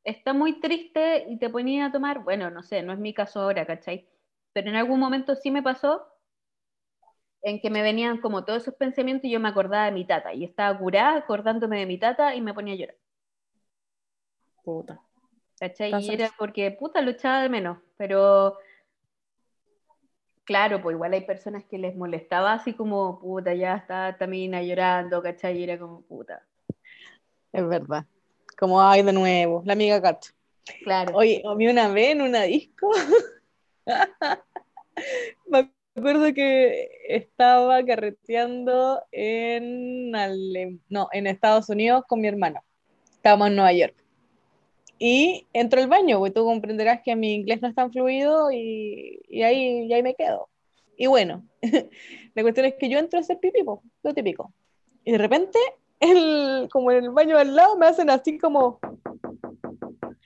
[SPEAKER 1] está muy triste y te ponía a tomar, bueno, no sé, no es mi caso ahora, ¿cachai? Pero en algún momento sí me pasó en que me venían como todos esos pensamientos y yo me acordaba de mi tata y estaba curada acordándome de mi tata y me ponía a llorar.
[SPEAKER 2] Puta.
[SPEAKER 1] ¿Cachai? Y era porque, puta, lo echaba de menos, pero Claro, pues igual hay personas que les molestaba así como, puta, ya está Tamina llorando, ¿cachai? Y era como, puta.
[SPEAKER 2] Es verdad. Como, ay, de nuevo, la amiga Cacho.
[SPEAKER 1] Claro.
[SPEAKER 2] Oye, a mí una vez en una disco, me acuerdo que estaba carreteando en, no, en Estados Unidos con mi hermano. Estábamos en Nueva York. Y entro al baño, pues tú comprenderás que mi inglés no es tan fluido y, y ahí, y ahí me quedo. Y bueno, la cuestión es que yo entro a hacer pipí, po, lo típico. Y de repente, el, como en el baño al lado, me hacen así como...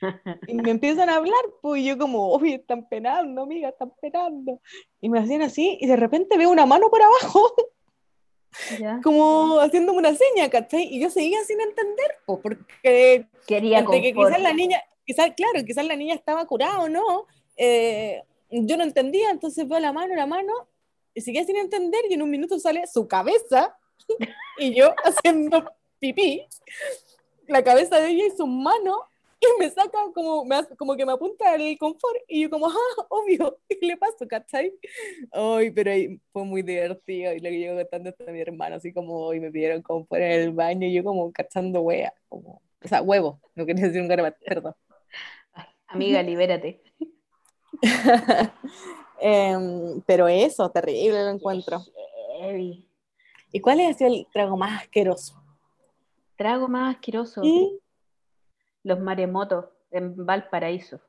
[SPEAKER 2] Y me empiezan a hablar, pues y yo como, oye, están penando, amiga, están penando. Y me hacían así, y de repente veo una mano por abajo,
[SPEAKER 1] Ya.
[SPEAKER 2] como haciéndome una seña, ¿cachai? Y yo seguía sin entender, pues, porque
[SPEAKER 1] Quería
[SPEAKER 2] que quizás la niña, quizás, claro, quizás la niña estaba curada o no, eh, yo no entendía, entonces veo la mano, la mano, y seguía sin entender, y en un minuto sale su cabeza, y yo haciendo pipí, la cabeza de ella y su mano, y me saca como, me hace- como que me apunta el confort, y yo como, ah, obvio, y le paso, ¿cachai? Ay, pero ahí fue muy divertido, y lo que llevo contando a mi hermano, así como, hoy me pidieron confort en el baño, y yo como cachando wea, como, o sea, huevo, no quería decir un garabato, perdón.
[SPEAKER 1] Ay, amiga, libérate.
[SPEAKER 2] Em, pero eso, terrible lo encuentro. ¿Y cuál ha sido el trago más asqueroso?
[SPEAKER 1] Trago más asqueroso.
[SPEAKER 2] ¿Y?
[SPEAKER 1] Los maremotos en Valparaíso.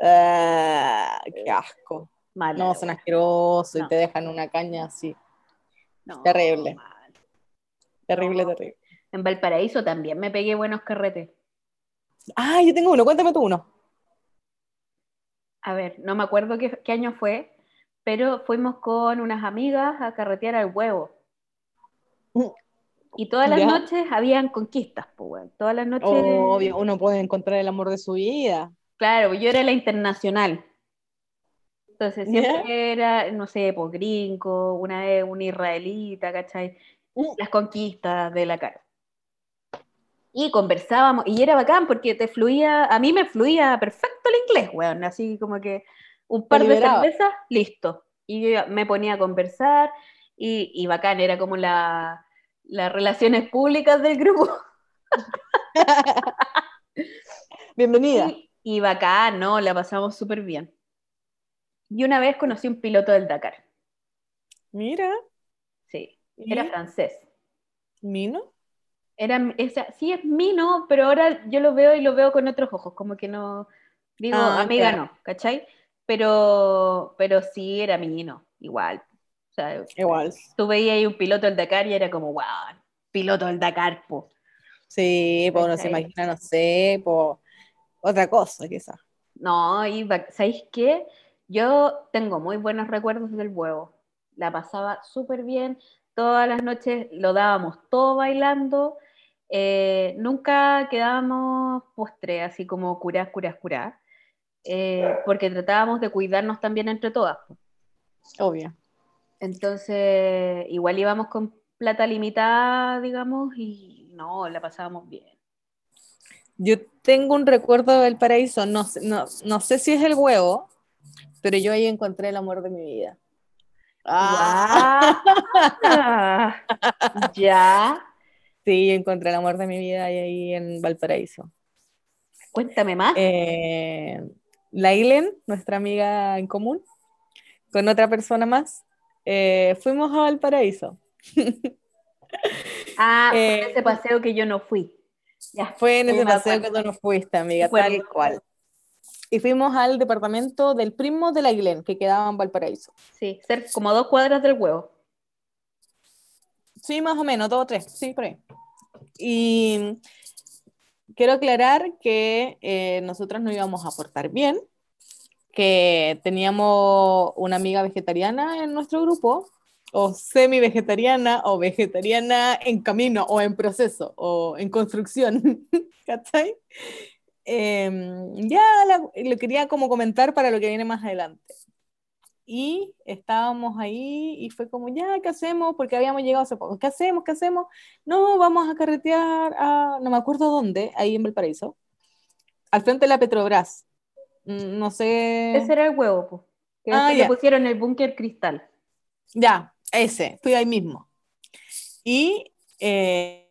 [SPEAKER 2] Ah, qué asco.
[SPEAKER 1] Mal.
[SPEAKER 2] No, son asquerosos
[SPEAKER 1] No.
[SPEAKER 2] y te dejan una caña así.
[SPEAKER 1] No,
[SPEAKER 2] terrible.
[SPEAKER 1] mal.
[SPEAKER 2] Terrible,
[SPEAKER 1] No.
[SPEAKER 2] terrible.
[SPEAKER 1] En Valparaíso también me pegué buenos carretes.
[SPEAKER 2] Ah, yo tengo uno, cuéntame tú uno.
[SPEAKER 1] A ver, no me acuerdo qué, qué año fue, pero fuimos con unas amigas a carretear al huevo. Y todas las
[SPEAKER 2] Ya.
[SPEAKER 1] noches habían conquistas, pues, weón. Todas las noches.
[SPEAKER 2] Obvio, uno puede encontrar el amor de su vida.
[SPEAKER 1] Claro, yo era la internacional. Entonces
[SPEAKER 2] Ya.
[SPEAKER 1] siempre era, no sé, pues gringo, una vez una israelita, ¿cachai?
[SPEAKER 2] Mm.
[SPEAKER 1] Las conquistas de la cara. Y conversábamos, y era bacán porque te fluía, a mí me fluía perfecto el inglés, weón, así como que un par de cervezas, listo. Y yo me ponía a conversar, y, y bacán, era como la, las relaciones públicas del grupo.
[SPEAKER 2] Bienvenida.
[SPEAKER 1] Y, y bacán, ¿no? La pasamos súper bien. Y una vez conocí un piloto del Dakar.
[SPEAKER 2] Mira.
[SPEAKER 1] Sí,
[SPEAKER 2] ¿Y?
[SPEAKER 1] era francés.
[SPEAKER 2] ¿Mino?
[SPEAKER 1] Era, esa- sí es mino, pero ahora yo lo veo y lo veo con otros ojos, como que no, digo,
[SPEAKER 2] Ah,
[SPEAKER 1] amiga no, ¿cachai? Pero, pero sí era mino, igual. O sea,
[SPEAKER 2] Igual.
[SPEAKER 1] tú veías ahí un piloto del Dakar y era como, wow, piloto del Dakar, po.
[SPEAKER 2] Sí, pues uno se imagina, no sé, por otra cosa quizás.
[SPEAKER 1] No, y ¿sabéis qué? Yo tengo muy buenos recuerdos del huevo. La pasaba súper bien. Todas las noches lo dábamos todo bailando. Eh, nunca quedábamos postre, así como curás, curás, curás. eh, porque tratábamos de cuidarnos también entre todas. po.
[SPEAKER 2] Obvio.
[SPEAKER 1] Entonces, igual íbamos con plata limitada, digamos, y no, la pasábamos bien.
[SPEAKER 2] Yo tengo un recuerdo del paraíso, no, sé- no, no sé si es el huevo, pero yo ahí encontré el amor de mi vida. Ah,
[SPEAKER 1] ya.
[SPEAKER 2] sí, encontré el amor de mi vida ahí, ahí en Valparaíso.
[SPEAKER 1] Cuéntame más.
[SPEAKER 2] Eh, la Ilen, nuestra amiga en común, con otra persona más, eh, fuimos a Valparaíso.
[SPEAKER 1] Ah, fue
[SPEAKER 2] Eh,
[SPEAKER 1] ese paseo que yo no fui. Ya,
[SPEAKER 2] Fue en ese paseo que tú no fuiste, amiga,
[SPEAKER 1] Recuerdo.
[SPEAKER 2] tal cual. Y fuimos al departamento del primo de la Ilen, que quedaba en Valparaíso.
[SPEAKER 1] Sí, ser como dos cuadras del huevo.
[SPEAKER 2] Sí, más o menos, dos o tres, sí, por ahí. Y quiero aclarar que eh, nosotros no íbamos a portar bien, que teníamos una amiga vegetariana en nuestro grupo, o semi-vegetariana, o vegetariana en camino, o en proceso, o en construcción, ¿cachai? Em, ya la- lo quería como comentar para lo que viene más adelante. Y estábamos ahí y fue como, ya, ¿qué hacemos? Porque habíamos llegado hace poco. ¿Qué hacemos? ¿Qué hacemos? No, vamos a carretear a, no me acuerdo dónde, ahí en Valparaíso, al frente de la Petrobras. Mm, No sé.
[SPEAKER 1] Ese era el huevo, po. Que
[SPEAKER 2] Ah, ya.
[SPEAKER 1] le pusieron el búnker cristal.
[SPEAKER 2] Ya, ese, fui ahí mismo. Y eh,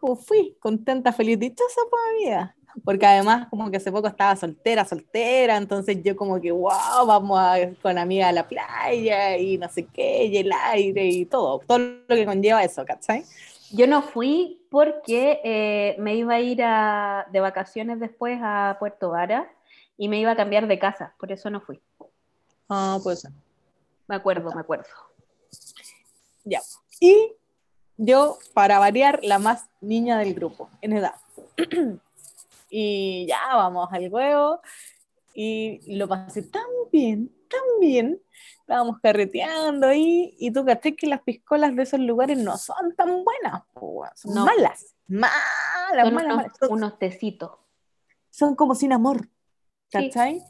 [SPEAKER 2] pues fui contenta, feliz, dichosa por mi vida. Porque además como que hace poco estaba soltera, soltera, entonces yo como que, wow, vamos a, con amiga a la playa y no sé qué, y el aire y todo, todo lo que conlleva eso, ¿cachai?
[SPEAKER 1] Yo no fui porque eh, me iba a ir a, de vacaciones después a Puerto Vara y me iba a cambiar de casa, por eso no fui.
[SPEAKER 2] Ah, puede ser.
[SPEAKER 1] Me acuerdo, me acuerdo.
[SPEAKER 2] Ya. Y yo, para variar, la más niña del grupo, en edad. y ya, vamos al juego. Y lo pasé tan bien, tan bien. Estábamos carreteando ahí, y tú caché que las piscolas de esos lugares no son tan buenas, son malas, malas,
[SPEAKER 1] son
[SPEAKER 2] malas,
[SPEAKER 1] unos,
[SPEAKER 2] malas.
[SPEAKER 1] unos tecitos.
[SPEAKER 2] Son como sin amor, ¿cachai?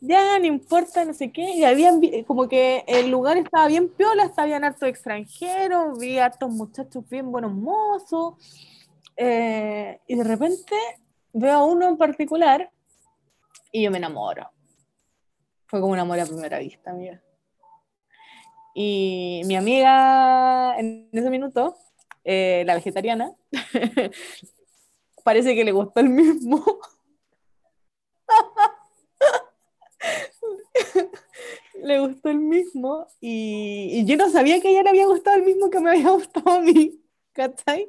[SPEAKER 2] Ya, no importa, no sé qué, y habían, como que el lugar estaba bien piola, estaban hartos extranjeros, vi hartos muchachos bien buenos mozos, eh, y de repente veo a uno en particular y yo me enamoro. Fue como un amor a primera vista, amiga. Y mi amiga en ese minuto, eh, la vegetariana, parece que le gustó el mismo. Le gustó el mismo y, y, yo no sabía que a ella le había gustado el mismo que me había gustado a mí. ¿Cachai?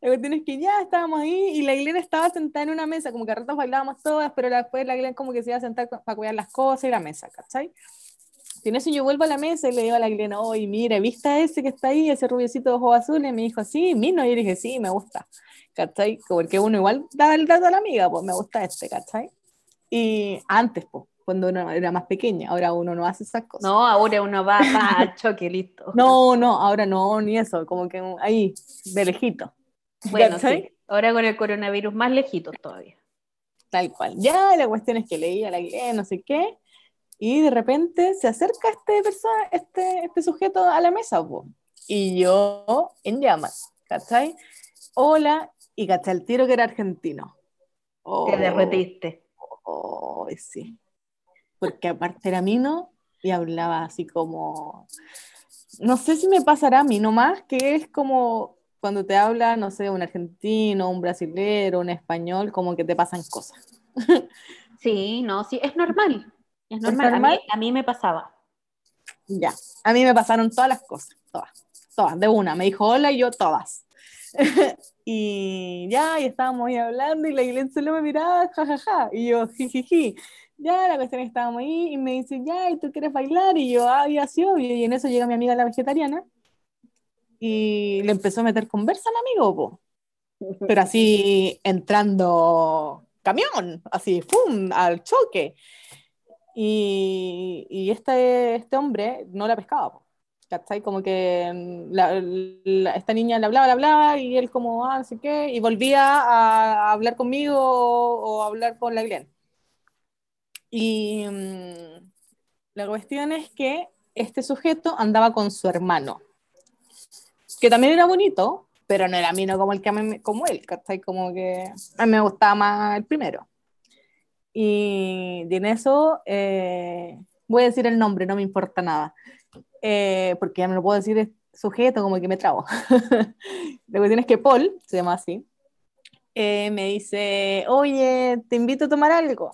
[SPEAKER 2] La cuestión es que ya estábamos ahí y la Glena estaba sentada en una mesa, como que a ratos bailábamos todas, pero después la Glena como que se iba a sentar para cuidar las cosas y la mesa, ¿cachai? Y en eso yo vuelvo a la mesa y le digo a la Glena, oye, mire, ¿viste ese que está ahí, ese rubiecito de ojos azules? Y me dijo, sí, vino. Y yo dije, sí, me gusta, ¿cachai? Porque uno igual daba el dato a la amiga, pues me gusta este, ¿cachai? Y antes, pues, cuando uno era más pequeña, ahora uno no hace esas cosas.
[SPEAKER 1] No, ahora uno va, va al choque, listo.
[SPEAKER 2] No, no, ahora no, ni eso, como que ahí, de lejito.
[SPEAKER 1] Bueno, sí, ahora con el coronavirus más lejitos todavía.
[SPEAKER 2] Tal cual. Ya la cuestión es que leía la iglesia, no sé qué, y de repente se acerca este persona, este, este sujeto a la mesa, po. y yo en llamas, ¿cachai? Hola, y cachai el tiro que era argentino.
[SPEAKER 1] Oh, Te derretiste.
[SPEAKER 2] Oh, sí porque aparte era mino y hablaba así como, no sé si me pasará a mí nomás, que es como cuando te habla, no sé, un argentino, un brasilero, un español, como que te pasan cosas.
[SPEAKER 1] Sí, no, sí, es normal. Es normal. A, mí, a, mí, me pasaba.
[SPEAKER 2] Ya, a mí me pasaron todas las cosas, todas, todas, de una. Me dijo hola y yo todas. y ya, y estábamos ahí hablando y la iglesia solo me miraba, jajaja, ja, ja, y yo, jijiji ya, la cuestión estábamos ahí, y me dice, ya, ¿y tú quieres bailar? Y yo, ah, ya obvio. Y en eso llega mi amiga la vegetariana, y le empezó a meter conversa al amigo, po. pero así entrando camión, así, ¡fum!, al choque. Y, y este, este hombre no la pescaba, po. ¿cachai? Como que mm, la, esta niña le hablaba, le hablaba, y él como, ah, no sé qué, y volvía a, hablar conmigo o, a hablar con la Glenn. Y mm, la cuestión es que este sujeto andaba con su hermano, que también era bonito, pero no era mino como el que como él, ¿cachai? Como que a mí me gustaba más el primero. Y, en eso eh, voy a decir el nombre, no me importa nada, eh, porque ya me lo puedo decir sujeto, como que me trabo. la cuestión es que Paul, se llama así, eh, me dice, oye, te invito a tomar algo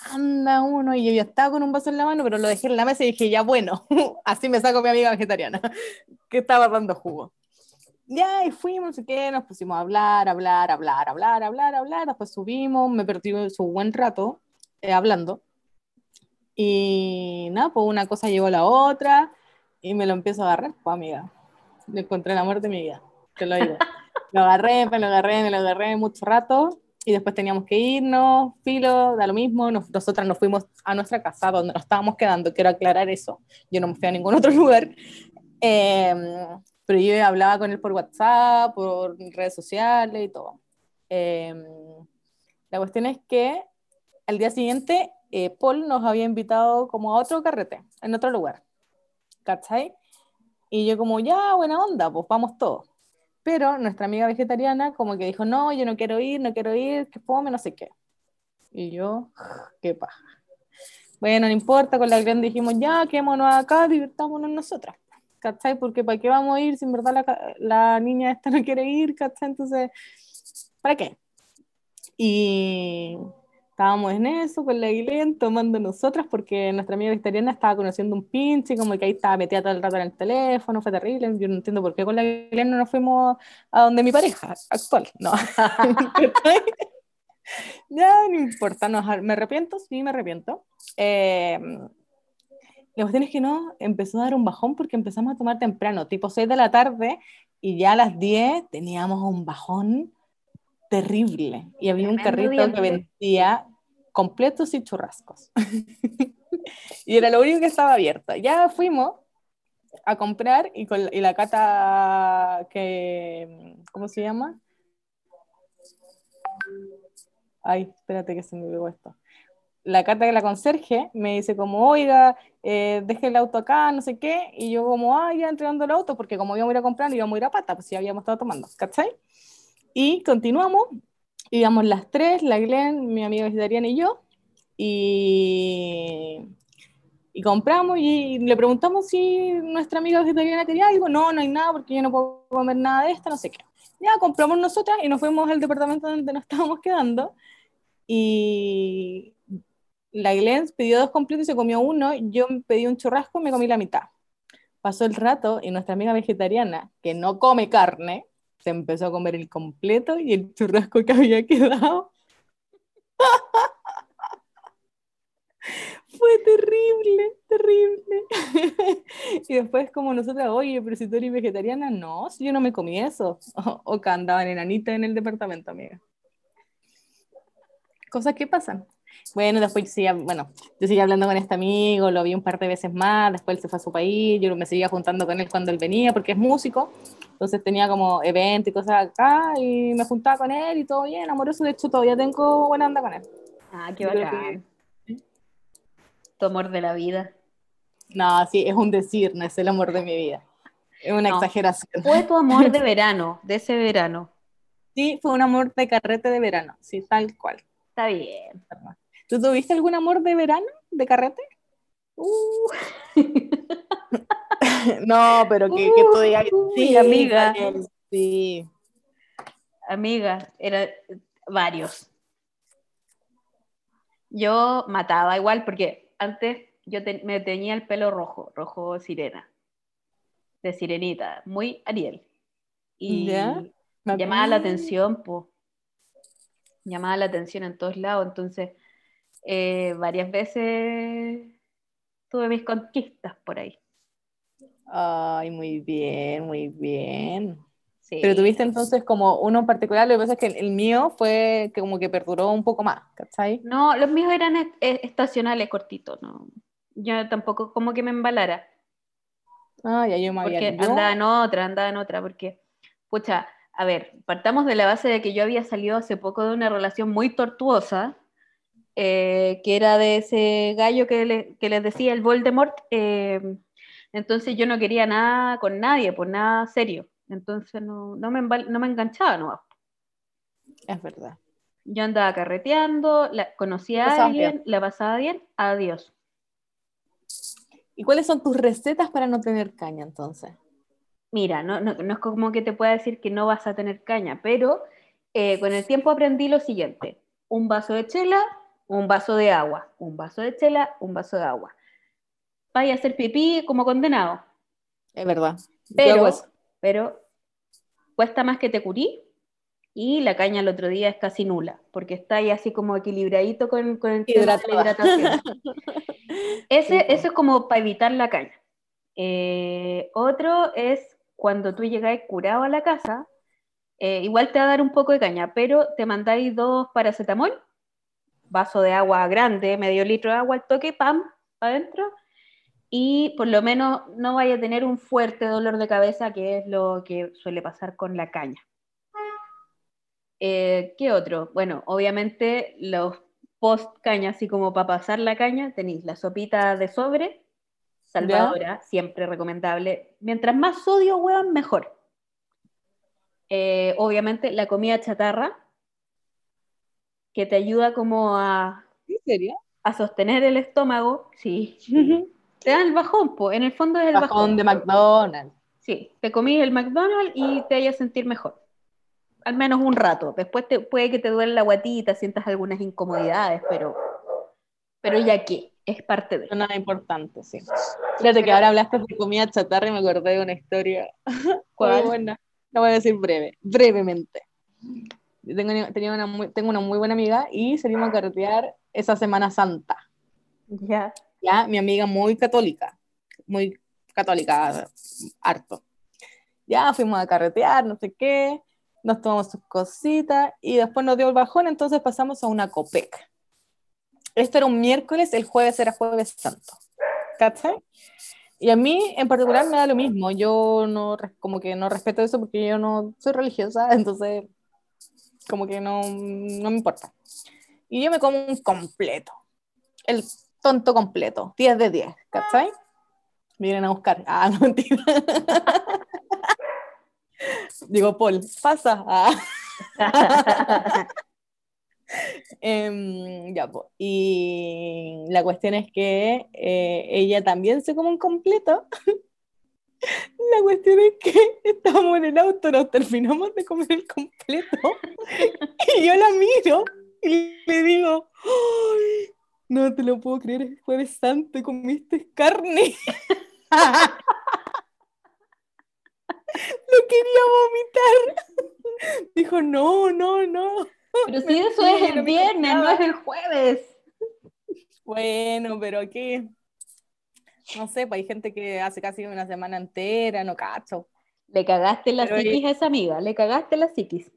[SPEAKER 2] anda uno, y yo ya estaba con un vaso en la mano, pero lo dejé en la mesa y dije, ya bueno, así me saco mi amiga vegetariana, que estaba dando jugo. Ya, y fuimos, y qué, nos pusimos a hablar, hablar, hablar, hablar, hablar, hablar, después subimos, me perdí su buen rato eh, hablando. Y nada, pues una cosa llevó a la otra, y me lo empiezo a agarrar, pues amiga, le encontré la muerte de mi vida, te lo digo. lo agarré, me lo agarré, me lo agarré mucho rato, y después teníamos que irnos, filo, da lo mismo, nosotras nos fuimos a nuestra casa donde nos estábamos quedando, quiero aclarar eso, yo no me fui a ningún otro lugar, em, pero yo hablaba con él por WhatsApp, por redes sociales y todo. Em, la cuestión es que al día siguiente eh, Paul nos había invitado como a otro carrete, en otro lugar, ¿cachai? Y yo como, ya, buena onda, pues vamos todos. Pero nuestra amiga vegetariana como que dijo, no, yo no quiero ir, no quiero ir, que fome, no sé qué. Y yo, qué paja. Bueno, no importa, con la gran dijimos, ya, quedémonos acá, divirtámonos nosotras. ¿Cachai? Porque ¿para qué vamos a ir si en verdad la, la niña esta no quiere ir? ¿Cachai? Entonces, ¿para qué? Y Estábamos en eso con la Guilén tomando nosotras porque nuestra amiga vegetariana estaba conociendo un pinche, como que ahí estaba metida todo el rato en el teléfono, fue terrible. Yo no entiendo por qué con la Guilén no nos fuimos a donde mi pareja actual, no. ya no importa, no, me arrepiento, sí me arrepiento. Eh, la cuestión es que no, empezó a dar un bajón porque empezamos a tomar temprano, tipo 6 de la tarde, y ya a las 10 teníamos un bajón terrible. Y había un carrito que vendía completos y churrascos. y era lo único que estaba abierto. Ya fuimos a comprar y, con, y la cata que, ¿cómo se llama? Ay, espérate que se me pegó esto. La cata de la conserje me dice como, oiga, eh, deje el auto acá, no sé qué, y yo como, ah, ya entregando el auto, porque como íbamos a ir a comprar, íbamos a ir a pata, pues ya habíamos estado tomando, ¿cachai? Y continuamos, íbamos las tres, la Glenn, mi amiga vegetariana y yo, y, y compramos y le preguntamos si nuestra amiga vegetariana quería algo, no, no hay nada porque yo no puedo comer nada de esto, no sé qué. Ya compramos nosotras y nos fuimos al departamento donde nos estábamos quedando y la Glenn pidió dos completos y se comió uno, yo pedí un churrasco y me comí la mitad. Pasó el rato y nuestra amiga vegetariana, que no come carne, se empezó a comer el completo y el churrasco que había quedado. Fue terrible, terrible. y después como nosotras, oye, pero si tú eres vegetariana, no, si yo no me comí eso. O, que andaban enanita en el departamento, amiga. Cosas que pasan. Bueno, después sí, bueno, yo seguí hablando con este amigo, lo vi un par de veces más, después él se fue a su país, yo me seguía juntando con él cuando él venía, porque es músico, entonces tenía como eventos y cosas acá, y me juntaba con él y todo bien, amoroso, de hecho todavía tengo buena onda con él.
[SPEAKER 1] Ah, qué bacán. Tu amor de la vida.
[SPEAKER 2] No, sí, es un decir, no es el amor de mi vida. Es una exageración.
[SPEAKER 1] Fue tu amor de verano, de ese verano.
[SPEAKER 2] Sí, fue un amor de carrete de verano, sí, tal cual.
[SPEAKER 1] Está bien.
[SPEAKER 2] ¿Tú tuviste algún amor de verano, de carrete?
[SPEAKER 1] Uh.
[SPEAKER 2] no, pero que, que tú digas.
[SPEAKER 1] Sí, amiga.
[SPEAKER 2] Sí.
[SPEAKER 1] Amiga, era varios. Yo mataba igual porque antes yo me tenía el pelo rojo, rojo sirena, de sirenita, muy Ariel. Y llamaba la atención, pues. Llamaba la atención en todos lados, entonces eh, varias veces tuve mis conquistas por ahí.
[SPEAKER 2] Ay, muy bien, muy bien. Pero tuviste entonces como uno en particular, lo que pasa es que el mío fue que como que perduró un poco más, ¿cachai?
[SPEAKER 1] No, los míos eran estacionales, cortitos, ¿no? Yo tampoco como que me embalara.
[SPEAKER 2] Ah, ya yo me había...
[SPEAKER 1] Porque andaba en otra, andaba en otra, porque, pucha, a ver, partamos de la base de que yo había salido hace poco de una relación muy tortuosa, eh, que era de ese gallo que, les decía el Voldemort. Eh, entonces yo no quería nada con nadie, por nada serio. Entonces no, me, no me enganchaba, no.
[SPEAKER 2] Es verdad.
[SPEAKER 1] Yo andaba carreteando, la, conocía a alguien, la pasaba bien, adiós.
[SPEAKER 2] ¿Y cuáles son tus recetas para no tener caña entonces?
[SPEAKER 1] Mira, no, no, es como que te pueda decir que no vas a tener caña, pero eh, con el tiempo aprendí lo siguiente. Un vaso de chela, un vaso de agua, un vaso de chela, un vaso de agua. Vaya a hacer pipí como condenado.
[SPEAKER 2] Es verdad.
[SPEAKER 1] Pero, pero cuesta más que te curí y la caña el otro día es casi nula, porque está ahí así como equilibradito con, con el hidratación. Ese, Eso es como para evitar la caña. Eh, otro es cuando tú llegáis curado a la casa, eh, igual te va a dar un poco de caña, pero te mandáis dos paracetamol vaso de agua grande, medio litro de agua al toque, pam, adentro, y por lo menos no vaya a tener un fuerte dolor de cabeza, que es lo que suele pasar con la caña. Eh, ¿Qué otro? Bueno, obviamente los post caña, así como para pasar la caña, tenéis la sopita de sobre, salvadora, siempre recomendable. Mientras más sodio, huevan, mejor. Eh, obviamente la comida chatarra, que te ayuda como a, a sostener el estómago, sí. Te da el bajón, pues, en el fondo es el bajón.
[SPEAKER 2] de McDonald's.
[SPEAKER 1] Sí, te comís el McDonald's y te vayas a sentir mejor. al menos un rato. Después te, puede que te duele la guatita, sientas algunas incomodidades, pero, pero ya que es parte de.
[SPEAKER 2] No nada importante, sí. Fíjate que ahora hablaste de comida chatarra y me acordé de una historia.
[SPEAKER 1] ¿Cuál?
[SPEAKER 2] Muy buena. La voy a decir breve, brevemente. Tengo, tenía una muy, tengo una muy buena amiga y salimos a carretear esa Semana Santa.
[SPEAKER 1] Ya.
[SPEAKER 2] Ya, mi amiga muy católica, muy católica, harto. Ya fuimos a carretear, no sé qué, nos tomamos sus cositas y después nos dio el bajón, entonces pasamos a una COPEC. Esto era un miércoles, el jueves era jueves santo. ¿Cachai? Y a mí en particular me da lo mismo, yo no, como que no respeto eso porque yo no soy religiosa, entonces como que no, no me importa. Y yo me como un completo, el tonto completo, 10 de 10, ¿cachai? Vienen a buscar. Ah, no, mentira. Digo, Paul, pasa. Ah. Em, ya, po. Y la cuestión es que eh, ella también se come un completo. La cuestión es que estábamos en el auto, nos terminamos de comer el completo. Y yo la miro y le digo, ¡Ay! No te lo puedo creer, es jueves santo y comiste carne. Lo quería vomitar. Dijo, no, no, no.
[SPEAKER 1] Pero si eso es el viernes, no es el jueves.
[SPEAKER 2] Bueno, pero aquí, no sé, pues hay gente que hace casi una semana entera, no cacho.
[SPEAKER 1] Le cagaste la
[SPEAKER 2] Pero
[SPEAKER 1] psiquis a esa amiga, le cagaste la psiquis.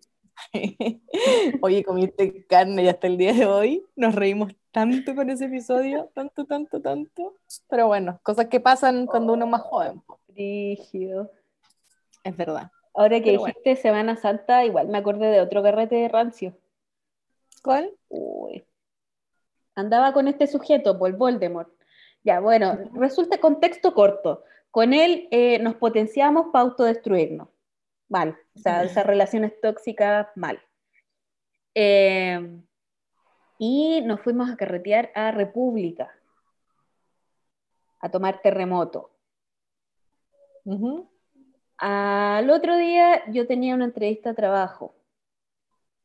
[SPEAKER 2] Oye, comiste carne y hasta el día de hoy nos reímos tanto con ese episodio, tanto, tanto, tanto. Pero bueno, cosas que pasan cuando uno es más joven.
[SPEAKER 1] Rígido.
[SPEAKER 2] es verdad.
[SPEAKER 1] Ahora que
[SPEAKER 2] Pero bueno.
[SPEAKER 1] dijiste Semana Santa, igual me acordé de otro carrete de rancio.
[SPEAKER 2] ¿Cuál?
[SPEAKER 1] Uy. Andaba con este sujeto, Paul Voldemort. Ya, bueno, resulta contexto corto. Con él eh, nos potenciamos para autodestruirnos. Mal. O sea, esas relaciones tóxicas, mal. Eh, y nos fuimos a carretear a República, a tomar terremoto. Al otro día yo tenía una entrevista de trabajo.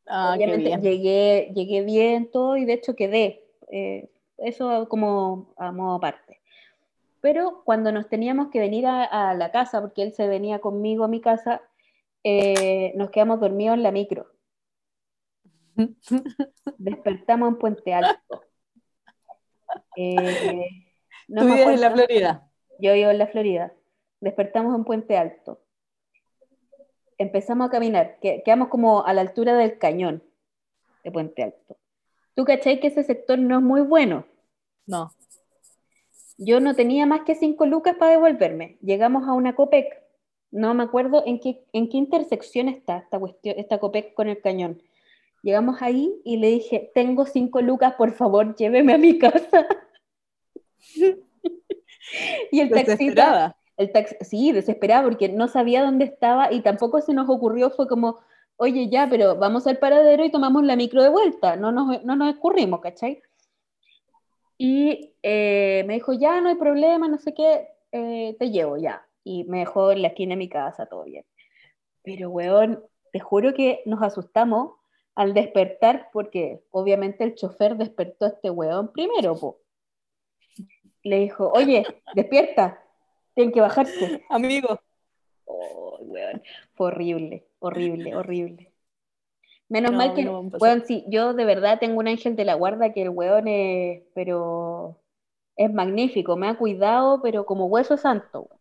[SPEAKER 2] Ah, qué
[SPEAKER 1] Obviamente
[SPEAKER 2] bien.
[SPEAKER 1] llegué, llegué bien todo y de hecho quedé. Eh, eso como a modo aparte. Pero cuando nos teníamos que venir a, a la casa, porque él se venía conmigo a mi casa, eh, nos quedamos dormidos en la micro. Despertamos en Puente Alto. Eh, no
[SPEAKER 2] Tú vives en la Florida.
[SPEAKER 1] yo vivo en la Florida. Despertamos en Puente Alto. Empezamos a caminar. que- quedamos como a la altura del cañón de Puente Alto. ¿Tú cachai que ese sector no es muy bueno?
[SPEAKER 2] No.
[SPEAKER 1] Yo no tenía más que cinco lucas para devolverme. Llegamos a una COPEC. No me acuerdo en qué, en qué intersección está esta, cuestión, esta COPEC con el cañón. Llegamos ahí y le dije, tengo cinco lucas, por favor, lléveme a mi casa. y el taxista, el tax, sí, desesperada porque no sabía dónde estaba y tampoco se nos ocurrió, fue como, oye, ya, pero vamos al paradero y tomamos la micro de vuelta, no nos, no nos escurrimos, ¿cachai? Y eh, me dijo, ya, no hay problema, no sé qué, eh, te llevo ya. Y me dejó en la esquina de mi casa, todo bien. Pero, weón, te juro que nos asustamos al despertar porque obviamente el chofer despertó a este weón primero, po. Le dijo, oye, despierta, tienen que bajarse.
[SPEAKER 2] Amigo.
[SPEAKER 1] Oh, weón. Fue horrible, horrible, horrible. Menos
[SPEAKER 2] No,
[SPEAKER 1] mal que,
[SPEAKER 2] no
[SPEAKER 1] weón, sí, yo de verdad tengo un ángel de la guarda que el weón es, pero es magnífico, me ha cuidado, pero como hueso santo. weón.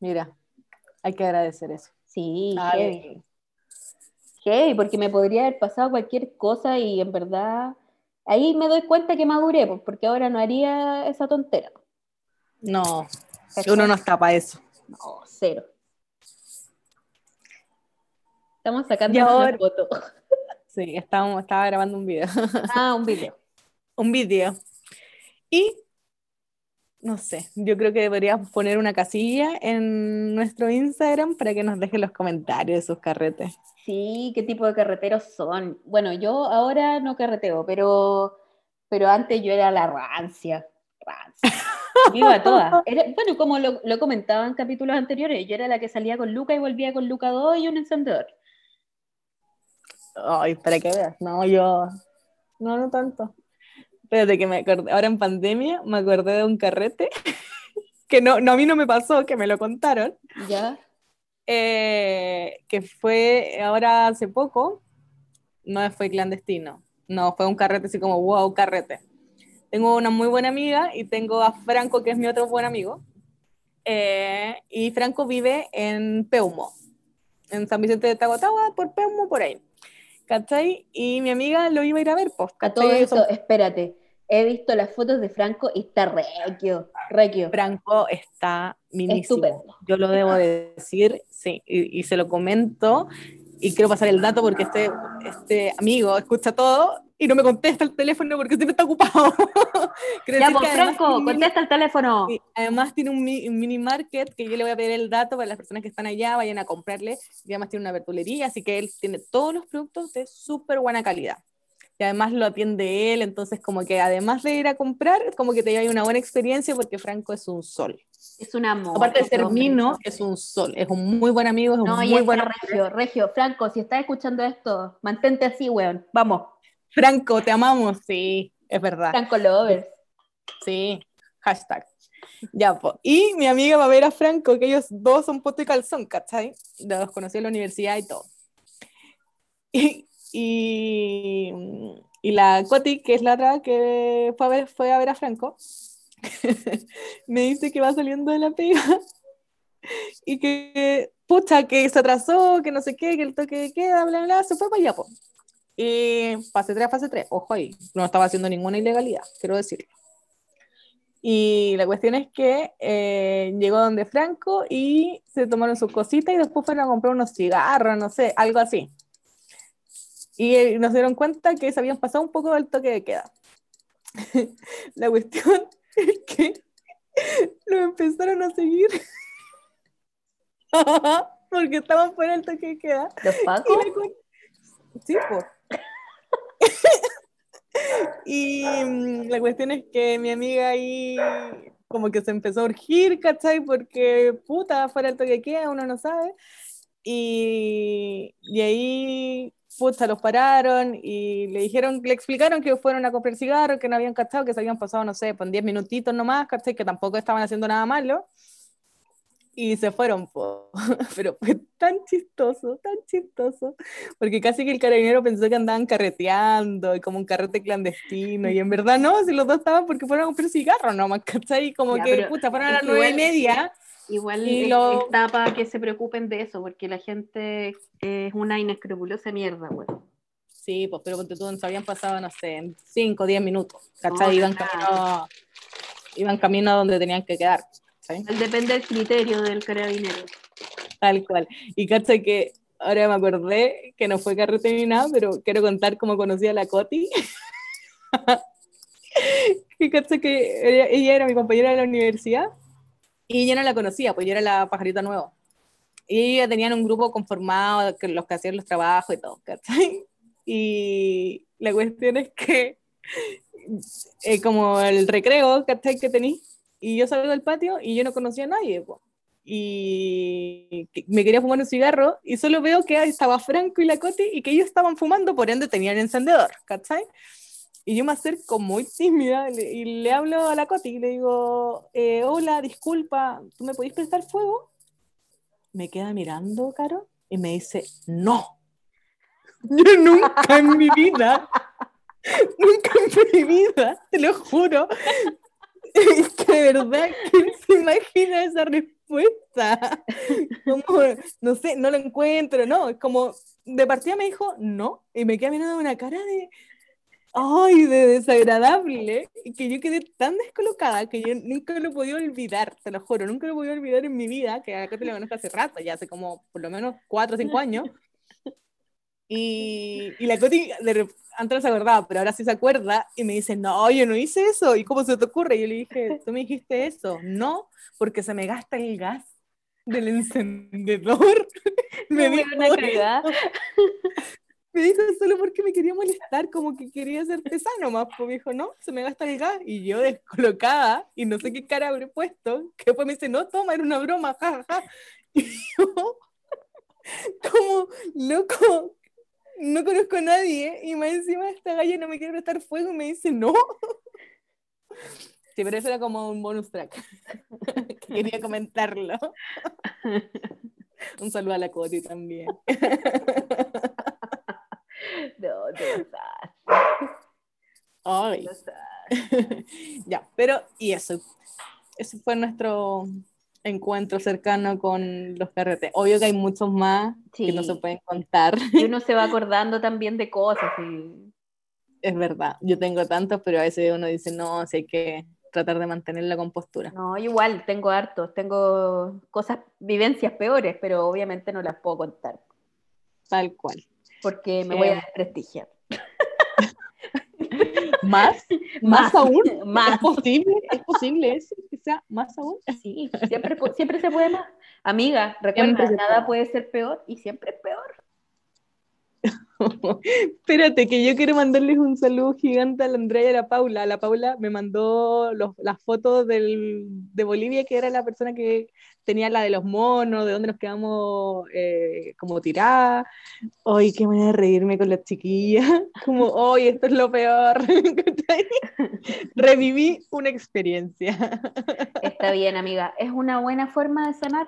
[SPEAKER 2] Mira, hay que agradecer eso.
[SPEAKER 1] Sí, heavy. Heavy, porque me podría haber pasado cualquier cosa y en verdad ahí me doy cuenta que maduré, pues, porque ahora no haría esa tontera.
[SPEAKER 2] No,
[SPEAKER 1] ¿Cachai?
[SPEAKER 2] uno no está para eso.
[SPEAKER 1] No, cero. Estamos sacando
[SPEAKER 2] Y
[SPEAKER 1] una
[SPEAKER 2] ahora-
[SPEAKER 1] foto.
[SPEAKER 2] Sí, estábamos, estaba grabando un video.
[SPEAKER 1] Ah, un video.
[SPEAKER 2] un video. Y no sé, yo creo que deberíamos poner una casilla en nuestro Instagram para que nos dejen los comentarios de sus carretes.
[SPEAKER 1] Sí, qué tipo de carreteros son. Bueno, yo ahora no carreteo, pero, pero antes yo era la rancia. Rancia. Viva todas. bueno, como lo, lo comentaba en capítulos anteriores, yo era la que salía con Luca y volvía con Luca 2 y un encendedor.
[SPEAKER 2] Ay, para que veas. No, yo. No, no tanto. Espérate que me acordé. Ahora en pandemia me acordé de un carrete que no, no a mí no me pasó, que me lo contaron.
[SPEAKER 1] Ya.
[SPEAKER 2] Eh, que fue ahora hace poco. No fue clandestino. No, fue un carrete así como, wow, carrete. Tengo una muy buena amiga y tengo a Franco, que es mi otro buen amigo. Eh, y Franco vive en Peumo, en San Vicente de Tahuatahua, por Peumo, por ahí. ¿cachai? Y mi amiga lo iba a ir a ver, pues.
[SPEAKER 1] A todo esto, espérate, he visto las fotos de Franco y está requio, requio.
[SPEAKER 2] Franco está minísimo. Yo lo debo decir, sí, y, se lo comento. Y quiero pasar el dato porque este, este amigo escucha todo y no me contesta el teléfono porque siempre está ocupado.
[SPEAKER 1] ya, pues, Franco, contesta el teléfono.
[SPEAKER 2] además tiene un, mini market que yo le voy a pedir el dato para las personas que están allá, vayan a comprarle. Y además tiene una verdulería, así que él tiene todos los productos de súper buena calidad. Y además lo atiende él, entonces como que además de ir a comprar, como que te lleva una buena experiencia porque Franco es un sol.
[SPEAKER 1] Es un amor.
[SPEAKER 2] Aparte de ser mino, es un sol, es un muy buen amigo, es un muy buen
[SPEAKER 1] Regio, Regio, Franco, si estás escuchando esto, mantente así, weón, vamos.
[SPEAKER 2] Franco, te amamos. Sí, es verdad.
[SPEAKER 1] Franco Lovers.
[SPEAKER 2] Sí, hashtag. Ya, pues. Y mi amiga va a ver a Franco, que ellos dos son poto y calzón, ¿cachai? Los conocí en la universidad y todo. Y, y, y la Coti, que es la otra que fue a ver, fue a, ver a Franco, me dice que va saliendo de la pega y que, pucha, que se atrasó, que no sé qué, que el toque queda, bla, bla, se fue para allá, pues. Y fase 3 a fase 3, ojo ahí, no estaba haciendo ninguna ilegalidad, quiero decirlo. Y la cuestión es que eh, llegó donde Franco y se tomaron sus cositas y después fueron a comprar unos cigarros, no sé, algo así. Y eh, nos dieron cuenta que se habían pasado un poco del toque de queda. la cuestión es que lo empezaron a seguir porque estaban fuera del toque de queda.
[SPEAKER 1] ¿Los Paco?
[SPEAKER 2] Sí, pues. y mm, la cuestión es que mi amiga ahí como que se empezó a urgir, ¿cachai? Porque puta, fuera el toque queda, uno no sabe. Y, y ahí, puta, los pararon y le dijeron, le explicaron que fueron a comprar cigarros, que no habían cachado, que se habían pasado, no sé, pues 10 minutitos nomás, ¿cachai? Que tampoco estaban haciendo nada malo y se fueron, pero fue tan cistoso, tan chistoso, porque casi que el carabinero pensó que andaban carreteando y como un carrete clandestino, y en verdad no, si los dos estaban porque fueron a comprar cigarros nomás, ¿cachai? Como que, pucha, fueron a las nueve y media.
[SPEAKER 1] Igual y lo... está para que se preocupen de eso, porque la gente es una inescrupulosa mierda, güey.
[SPEAKER 2] Sí, pues, pero porque tú se habían pasado, no sé, cinco o diez minutos, ¿cachai? iban, camino, iban camino a donde tenían que quedar.
[SPEAKER 1] Depende del criterio del carabinero.
[SPEAKER 2] Tal cual. Y cacha que ahora me acordé que no fue carrete ni nada, pero quiero contar cómo conocí a la Coti. y cacha que ella, era mi compañera de la universidad y yo no la conocía, pues yo era la pajarita nueva. Y ella tenían un grupo conformado, que los que hacían los trabajos y todo, ¿cachai? Y la cuestión es que, eh, como el recreo, ¿cachai? Que tenéis, y yo salgo del patio y yo no conocía a nadie. Y me quería fumar un cigarro y solo veo que estaba Franco y la Coti y que ellos estaban fumando, por ende tenían encendedor, ¿cachai? Y yo me acerco muy tímida y le hablo a la Coti y le digo, eh, hola, disculpa, ¿tú me podés prestar fuego? Me queda mirando, Caro, y me dice, no. Yo nunca en mi vida, nunca en mi vida, te lo juro, es que de verdad, ¿quién se imagina esa respuesta? Como, no sé, no lo encuentro, no, es como, de partida me dijo, no, y me queda mirando una cara de, ay, de desagradable, que yo quedé tan descolocada que yo nunca lo podía olvidar, te lo juro, nunca lo podía olvidar en mi vida, que acá te lo conozco hace rato, ya hace como por lo menos cuatro o cinco años, y, y la Coti de, antes no se acordaba, pero ahora sí se acuerda y me dice, no, yo no hice eso. ¿Y cómo se te ocurre? Y yo le dije, tú me dijiste eso. No, porque se me gasta el gas del encendedor. me dijo, me me dijo solo porque me quería molestar, como que quería ser pesano más, pues me dijo, no, se me gasta el gas, y yo descolocada, y no sé qué cara habré puesto, que después me dice, no, toma, era una broma, jajaja, y yo, como, loco, no conozco a nadie, y más encima esta galla no me quiere prestar fuego, y me dice, no. Sí, pero eso era como un bonus track. Quería comentarlo. Un saludo a la Coti también.
[SPEAKER 1] No, no
[SPEAKER 2] Ay. ya, pero y eso. Ese fue nuestro encuentro cercano con los carretes. Obvio que hay muchos más que no se pueden contar.
[SPEAKER 1] Y uno se va acordando también de cosas. Y...
[SPEAKER 2] Es verdad, yo tengo tantos, pero a veces uno dice, no, si hay que tratar de mantener la compostura.
[SPEAKER 1] No, igual tengo hartos, tengo cosas, vivencias peores, pero obviamente no las puedo contar.
[SPEAKER 2] Tal cual.
[SPEAKER 1] Porque me voy a eh, desprestigiar.
[SPEAKER 2] ¿Más? ¿Más, aún? ¿Es posible? ¿Es posible eso? sea más aún?
[SPEAKER 1] Sí, siempre, siempre se puede más. Amiga, recuerda, nada puede ser peor y siempre es peor.
[SPEAKER 2] Espérate, que yo quiero mandarles un saludo gigante a la Andrea y a la Paula. La Paula me mandó las fotos del, de Bolivia, que era la persona que tenía la de los monos, de dónde nos quedamos eh, como tiradas. Hoy qué manera de reírme con las chiquillas. Como, hoy esto es lo peor. Reviví una experiencia.
[SPEAKER 1] Está bien, amiga. Es una buena forma de sanar.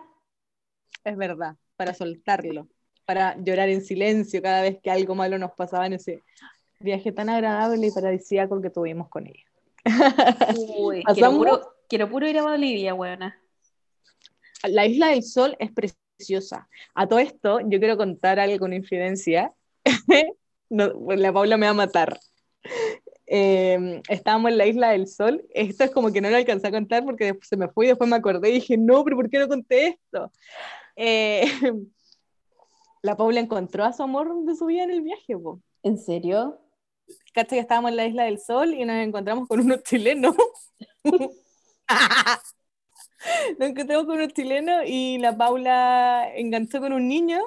[SPEAKER 2] Es verdad, para soltarlo para llorar en silencio cada vez que algo malo nos pasaba en ese viaje tan agradable y paradisíaco que tuvimos con ella.
[SPEAKER 1] Uy, quiero, puro, quiero, puro, ir a Bolivia, buena.
[SPEAKER 2] La Isla del Sol es preciosa. A todo esto, yo quiero contar algo con infidencia. la Paula me va a matar. Eh, estábamos en la Isla del Sol. Esto es como que no lo alcancé a contar porque después se me fue y después me acordé y dije, no, pero ¿por qué no conté esto? Eh, la Paula encontró a su amor de su vida en el viaje, po.
[SPEAKER 1] ¿En serio?
[SPEAKER 2] Cacha que estábamos en la Isla del Sol y nos encontramos con unos chilenos. nos encontramos con unos chilenos y la Paula enganchó con un niño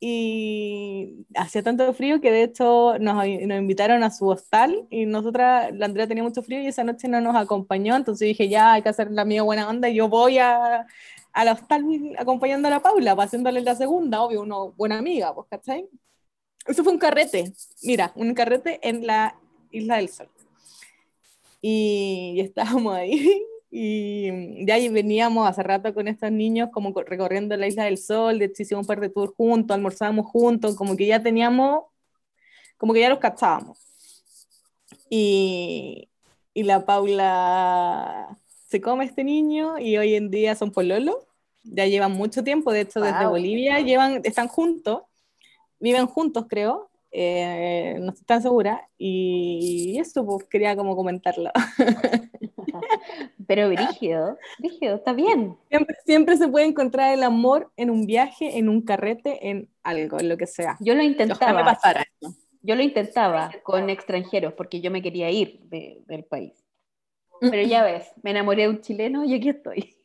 [SPEAKER 2] y hacía tanto frío que de hecho nos, invitaron a su hostal y nosotras, la Andrea tenía mucho frío y esa noche no nos acompañó, entonces dije ya hay que hacer la mía buena onda y yo voy a, a la hostal acompañando a la Paula, haciéndole la segunda, obvio, una buena amiga, pues, ¿cachai? Eso fue un carrete, mira, un carrete en la Isla del Sol. Y, estábamos ahí y de ahí veníamos hace rato con estos niños como recorriendo la Isla del Sol, de hecho hicimos un par de tours juntos, almorzábamos juntos, como que ya teníamos, como que ya los cachábamos. Y, y la Paula se come este niño y hoy en día son pololo. Ya llevan mucho tiempo, de hecho, desde Bolivia llevan, están juntos, viven juntos, creo. Eh, no estoy tan segura. Y eso, pues quería como comentarlo.
[SPEAKER 1] Pero brígido, brígido, está bien.
[SPEAKER 2] Siempre, siempre, se puede encontrar el amor en un viaje, en un carrete, en algo, en lo que sea.
[SPEAKER 1] Yo lo intentaba. Yo lo intentaba con extranjeros porque yo me quería ir del país. Pero ya ves, me enamoré de un chileno y aquí estoy.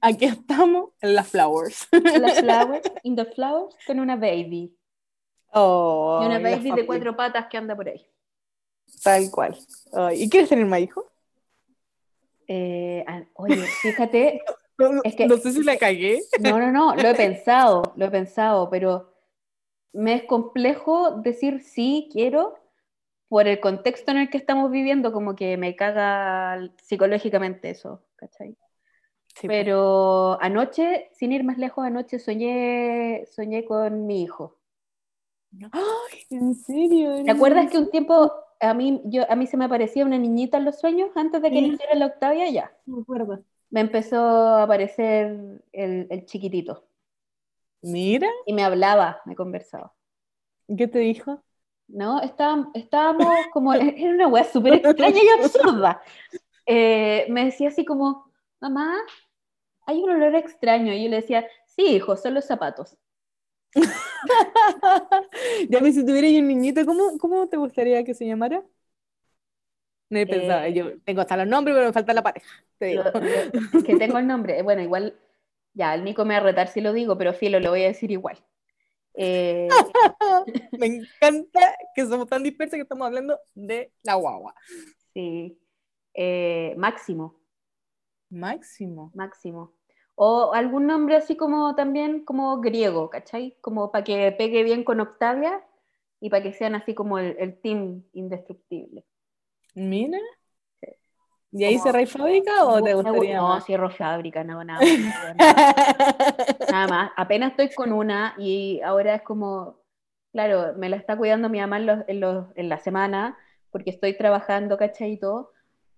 [SPEAKER 2] Aquí estamos en las flowers.
[SPEAKER 1] En las flowers, in the flowers, con una baby.
[SPEAKER 2] Oh,
[SPEAKER 1] y una baby de cuatro patas que anda por ahí.
[SPEAKER 2] Tal cual. ¿Y quieres tener más hijos?
[SPEAKER 1] Eh, oye, fíjate.
[SPEAKER 2] no, es que, no sé si la cagué.
[SPEAKER 1] No, no, no, lo he pensado, lo he pensado, pero me es complejo decir sí, quiero, por el contexto en el que estamos viviendo, como que me caga psicológicamente eso, ¿cachai? Pero anoche, sin ir más lejos, anoche soñé, soñé con mi hijo.
[SPEAKER 2] ¡Ay, en serio!
[SPEAKER 1] ¿Te acuerdas que un tiempo a mí, yo, a mí se me aparecía una niñita en los sueños antes de que iniciara la Octavia? Ya.
[SPEAKER 2] Me acuerdo.
[SPEAKER 1] Me empezó a aparecer el, el chiquitito.
[SPEAKER 2] Mira.
[SPEAKER 1] Y me hablaba, me conversaba.
[SPEAKER 2] ¿Qué te dijo?
[SPEAKER 1] ¿no? estábamos como, era una weá súper extraña y absurda. Eh, me decía así como, mamá, hay un olor extraño. Y yo le decía, sí, hijo, son los zapatos.
[SPEAKER 2] ya me si tuviera un niñito, ¿cómo, ¿cómo te gustaría que se llamara? No he pensado, eh, yo tengo hasta los nombres, pero me falta la pareja.
[SPEAKER 1] es que tengo el nombre, bueno, igual, ya, el Nico me va a retar si lo digo, pero filo, lo voy a decir igual. Eh,
[SPEAKER 2] Me encanta que somos tan dispersos que estamos hablando de la guagua.
[SPEAKER 1] sí. Eh, Máximo,
[SPEAKER 2] Máximo.
[SPEAKER 1] Máximo. O algún nombre así como también como griego, ¿cachai? Como para que pegue bien con Octavia y para que sean así como el, el team indestructible.
[SPEAKER 2] Mira.
[SPEAKER 1] Sí.
[SPEAKER 2] ¿Y ahí cerráis fábrica o te gustaría
[SPEAKER 1] No,
[SPEAKER 2] más?
[SPEAKER 1] cierro fábrica, no, nada más. Nada más. Apenas estoy con una y ahora es como, claro, me la está cuidando mi mamá en, los- en los- en la semana porque estoy trabajando, ¿cachai? Y todo,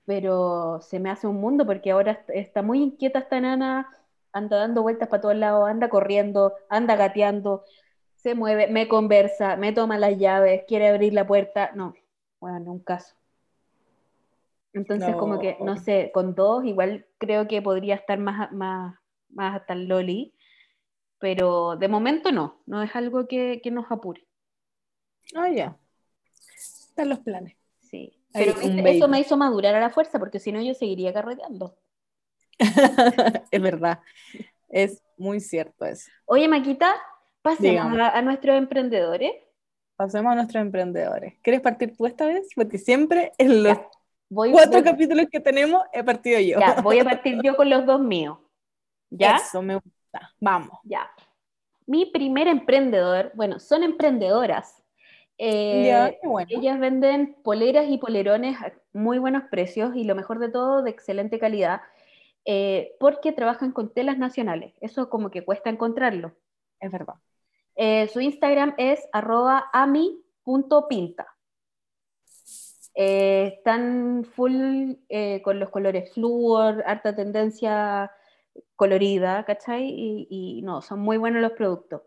[SPEAKER 1] pero se me hace un mundo porque ahora est- está muy inquieta esta nana, anda dando vueltas para todos lados, anda corriendo, anda gateando, se mueve, me conversa, me toma las llaves, quiere abrir la puerta. No, bueno, un caso. Entonces, como que, no
[SPEAKER 2] No.
[SPEAKER 1] sé, con dos igual creo que podría estar más, más, más hasta el Loli, pero de momento no, no es algo que, que nos apure.
[SPEAKER 2] Ah, ya. Están los planes.
[SPEAKER 1] Sí. Pero eso
[SPEAKER 2] baby.
[SPEAKER 1] me hizo madurar a la fuerza, porque si no yo seguiría carreteando.
[SPEAKER 2] es verdad. Es muy cierto eso.
[SPEAKER 1] Oye, Maquita, pasemos a, a nuestros emprendedores.
[SPEAKER 2] Pasemos a nuestros emprendedores. ¿Quieres partir tú esta vez? Porque siempre en los
[SPEAKER 1] Ya, Voy,
[SPEAKER 2] cuatro
[SPEAKER 1] voy-
[SPEAKER 2] capítulos que tenemos he partido yo.
[SPEAKER 1] ya, voy a partir yo con los dos míos. ¿Ya?
[SPEAKER 2] Eso me gusta. Vamos.
[SPEAKER 1] Ya. Mi primer emprendedor, bueno, son emprendedoras. Eh,
[SPEAKER 2] ya, bueno.
[SPEAKER 1] Ellas venden poleras y polerones a muy buenos precios y lo mejor de todo, de excelente calidad, eh, porque trabajan con telas nacionales. Eso como que cuesta encontrarlo.
[SPEAKER 2] Es verdad.
[SPEAKER 1] Eh, su Instagram es arroba ami.pinta. Eh, están full con los colores flúor, harta tendencia colorida, ¿cachai? Y, y no, son muy buenos los productos.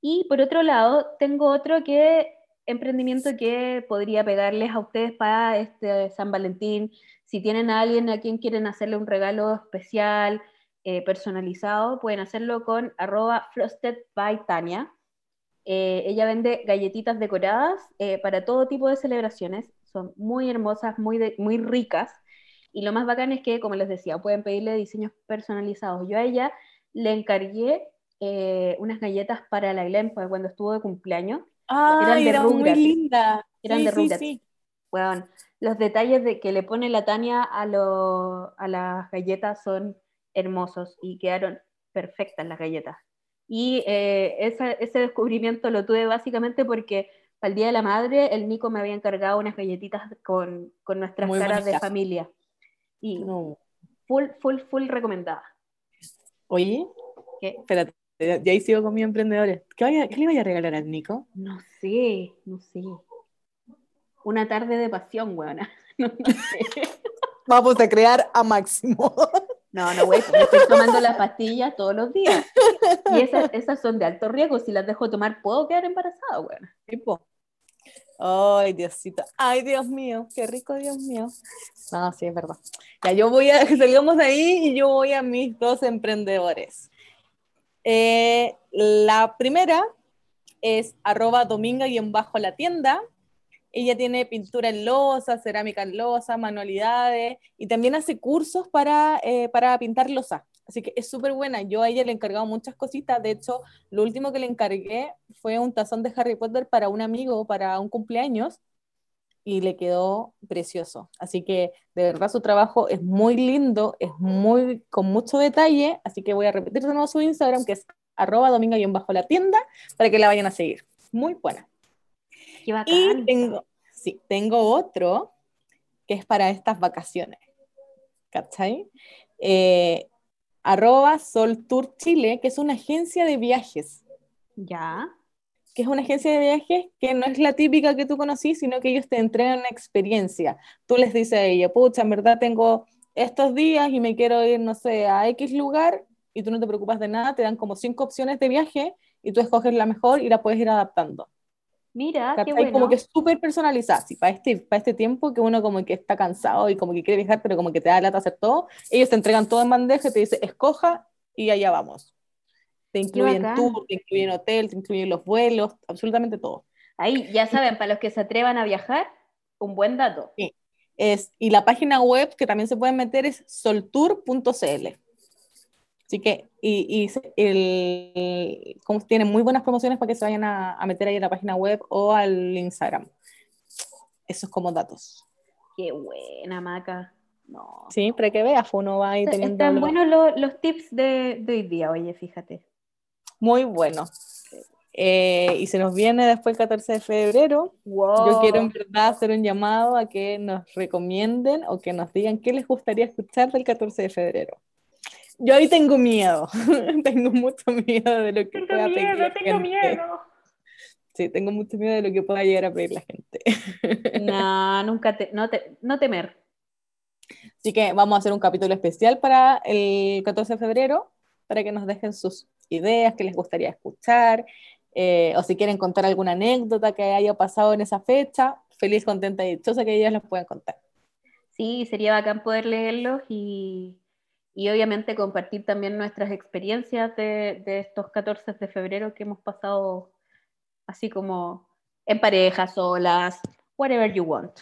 [SPEAKER 1] Y por otro lado, tengo otro que emprendimiento que podría pegarles a ustedes para este San Valentín. Si tienen a alguien a quien quieren hacerle un regalo especial, eh, personalizado, pueden hacerlo con arroba frosted by Tania. Eh, ella vende galletitas decoradas eh, para todo tipo de celebraciones. Son muy hermosas, muy, de- muy ricas. Y lo más bacán es que, como les decía, pueden pedirle diseños personalizados. Yo a ella le encargué eh, unas galletas para la Glen pues, cuando estuvo de cumpleaños.
[SPEAKER 2] Ah,
[SPEAKER 1] de
[SPEAKER 2] era muy linda.
[SPEAKER 1] Eran
[SPEAKER 2] sí,
[SPEAKER 1] de
[SPEAKER 2] sí,
[SPEAKER 1] Rugrats.
[SPEAKER 2] sí.
[SPEAKER 1] Weón, los detalles de que le pone la Tania a, lo- a las galletas son hermosos y quedaron perfectas las galletas. Y eh, esa- ese descubrimiento lo tuve básicamente porque para el Día de la Madre el Nico me había encargado unas galletitas con, con nuestras
[SPEAKER 2] Muy
[SPEAKER 1] caras de familia. Y
[SPEAKER 2] No.
[SPEAKER 1] full, full, full recomendada.
[SPEAKER 2] Oye,
[SPEAKER 1] ¿Qué?
[SPEAKER 2] espérate, ya ahí sigo con mis emprendedores. ¿Qué, vaya- qué le vaya a regalar al Nico?
[SPEAKER 1] No sé, no sé. Una tarde de pasión, weona. No, no sé.
[SPEAKER 2] Vamos a crear a Máximo.
[SPEAKER 1] No, no, güey, me estoy tomando las pastillas todos los días. Y esas, esas son de alto riesgo. Si las dejo tomar, puedo quedar embarazada, güey.
[SPEAKER 2] tipo. Ay, Diosito. Ay, Dios mío. Qué rico, Dios mío. No, sí, es verdad. Ya, yo voy a, salgamos de ahí y yo voy a mis dos emprendedores. Eh, la primera es arroba dominga y en bajo la tienda. Ella tiene pintura en losa, cerámica en losa, manualidades y también hace cursos para, eh, para pintar losa. Así que es súper buena. Yo a ella le he encargado muchas cositas. De hecho, lo último que le encargué fue un tazón de Harry Potter para un amigo, para un cumpleaños, y le quedó precioso. Así que de verdad su trabajo es muy lindo, es muy con mucho detalle. Así que voy a repetir de nuevo su Instagram, que es arroba dominga bajo la tienda, para que la vayan a seguir. Muy buena.
[SPEAKER 1] Qué bacán.
[SPEAKER 2] Y tengo, sí, tengo otro que es para estas vacaciones. ¿Cachai? Eh, arroba Sol Tour Chile, que es una agencia de viajes.
[SPEAKER 1] Ya.
[SPEAKER 2] Que es una agencia de viajes que no es la típica que tú conocí, sino que ellos te entregan una experiencia. Tú les dices a ella, pucha, en verdad tengo estos días y me quiero ir, no sé, a X lugar, y tú no te preocupas de nada, te dan como cinco opciones de viaje y tú escoges la mejor y la puedes ir adaptando.
[SPEAKER 1] Mira, qué bueno.
[SPEAKER 2] Como que es súper personalizada, sí, para este, para este tiempo que uno como que está cansado y como que quiere viajar, pero como que te da lata hacer todo, ellos te entregan todo en bandeja y te dicen, escoja y allá vamos. Te incluyen tour, te incluyen hotel, te incluyen los vuelos, absolutamente todo.
[SPEAKER 1] Ahí, ya saben, para los que se atrevan a viajar, un buen dato.
[SPEAKER 2] Es, y la página web que también se pueden meter es soltour.cl. Así que, y, el, como tienen muy buenas promociones para que se vayan a, meter ahí en la página web o al Instagram. Esos como datos.
[SPEAKER 1] Qué buena, Maca. No.
[SPEAKER 2] Sí, para que veas, uno va ahí teniendo.
[SPEAKER 1] Están buenos los, tips de, de, hoy día, oye, fíjate.
[SPEAKER 2] Muy bueno. Eh, y se nos viene después el 14 de febrero. Yo quiero en verdad hacer un llamado a que nos recomienden o que nos digan qué les gustaría escuchar del 14 de febrero. Yo ahí tengo miedo, tengo mucho miedo de lo que
[SPEAKER 1] tengo pueda miedo, la tengo Miedo.
[SPEAKER 2] Sí, tengo mucho miedo de lo que pueda llegar a pedir la gente.
[SPEAKER 1] no, nunca te, no, te, no temer.
[SPEAKER 2] Así que vamos a hacer un capítulo especial para el 14 de febrero, para que nos dejen sus ideas, que les gustaría escuchar, eh, o si quieren contar alguna anécdota que haya pasado en esa fecha, feliz, contenta y dichosa que ellas las puedan contar.
[SPEAKER 1] Sí, sería bacán poder leerlos y, y obviamente compartir también nuestras experiencias de, de, estos 14 de febrero que hemos pasado así como en pareja, solas, whatever you want.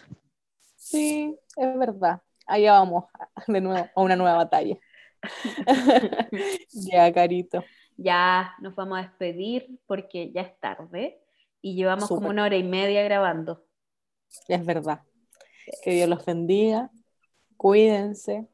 [SPEAKER 2] Sí, es verdad. Allá vamos de nuevo a una nueva batalla. ya, Carito
[SPEAKER 1] ya nos vamos a despedir porque ya es tarde y llevamos como una hora y media grabando.
[SPEAKER 2] Es verdad. Que Dios los bendiga, cuídense.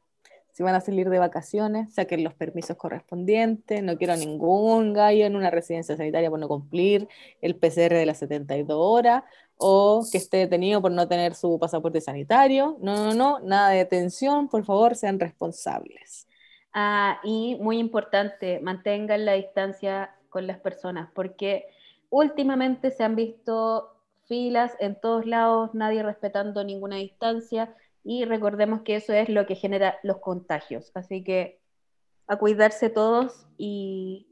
[SPEAKER 2] Si van a salir de vacaciones, saquen los permisos correspondientes. No quiero ningún gallo en una residencia sanitaria por no cumplir el PCR de las 72 horas o que esté detenido por no tener su pasaporte sanitario. No, no, no, nada de detención. Por favor, sean responsables.
[SPEAKER 1] Ah, y muy importante, mantengan la distancia con las personas, porque últimamente se han visto filas en todos lados, nadie respetando ninguna distancia, y recordemos que eso es lo que genera los contagios. Así que a cuidarse todos y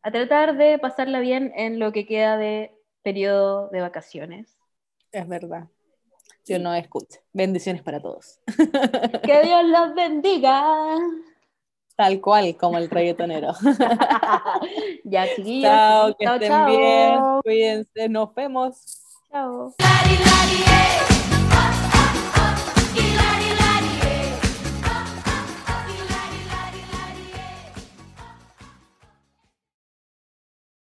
[SPEAKER 1] a tratar de pasarla bien en lo que queda de periodo de vacaciones.
[SPEAKER 2] Es verdad. Dios no escuche. Bendiciones para todos.
[SPEAKER 1] Que Dios los bendiga.
[SPEAKER 2] Tal cual, como el reggaetonero.
[SPEAKER 1] ya, chiquillos.
[SPEAKER 2] Chao, que estén bien. Cuídense, nos vemos.
[SPEAKER 1] Chao.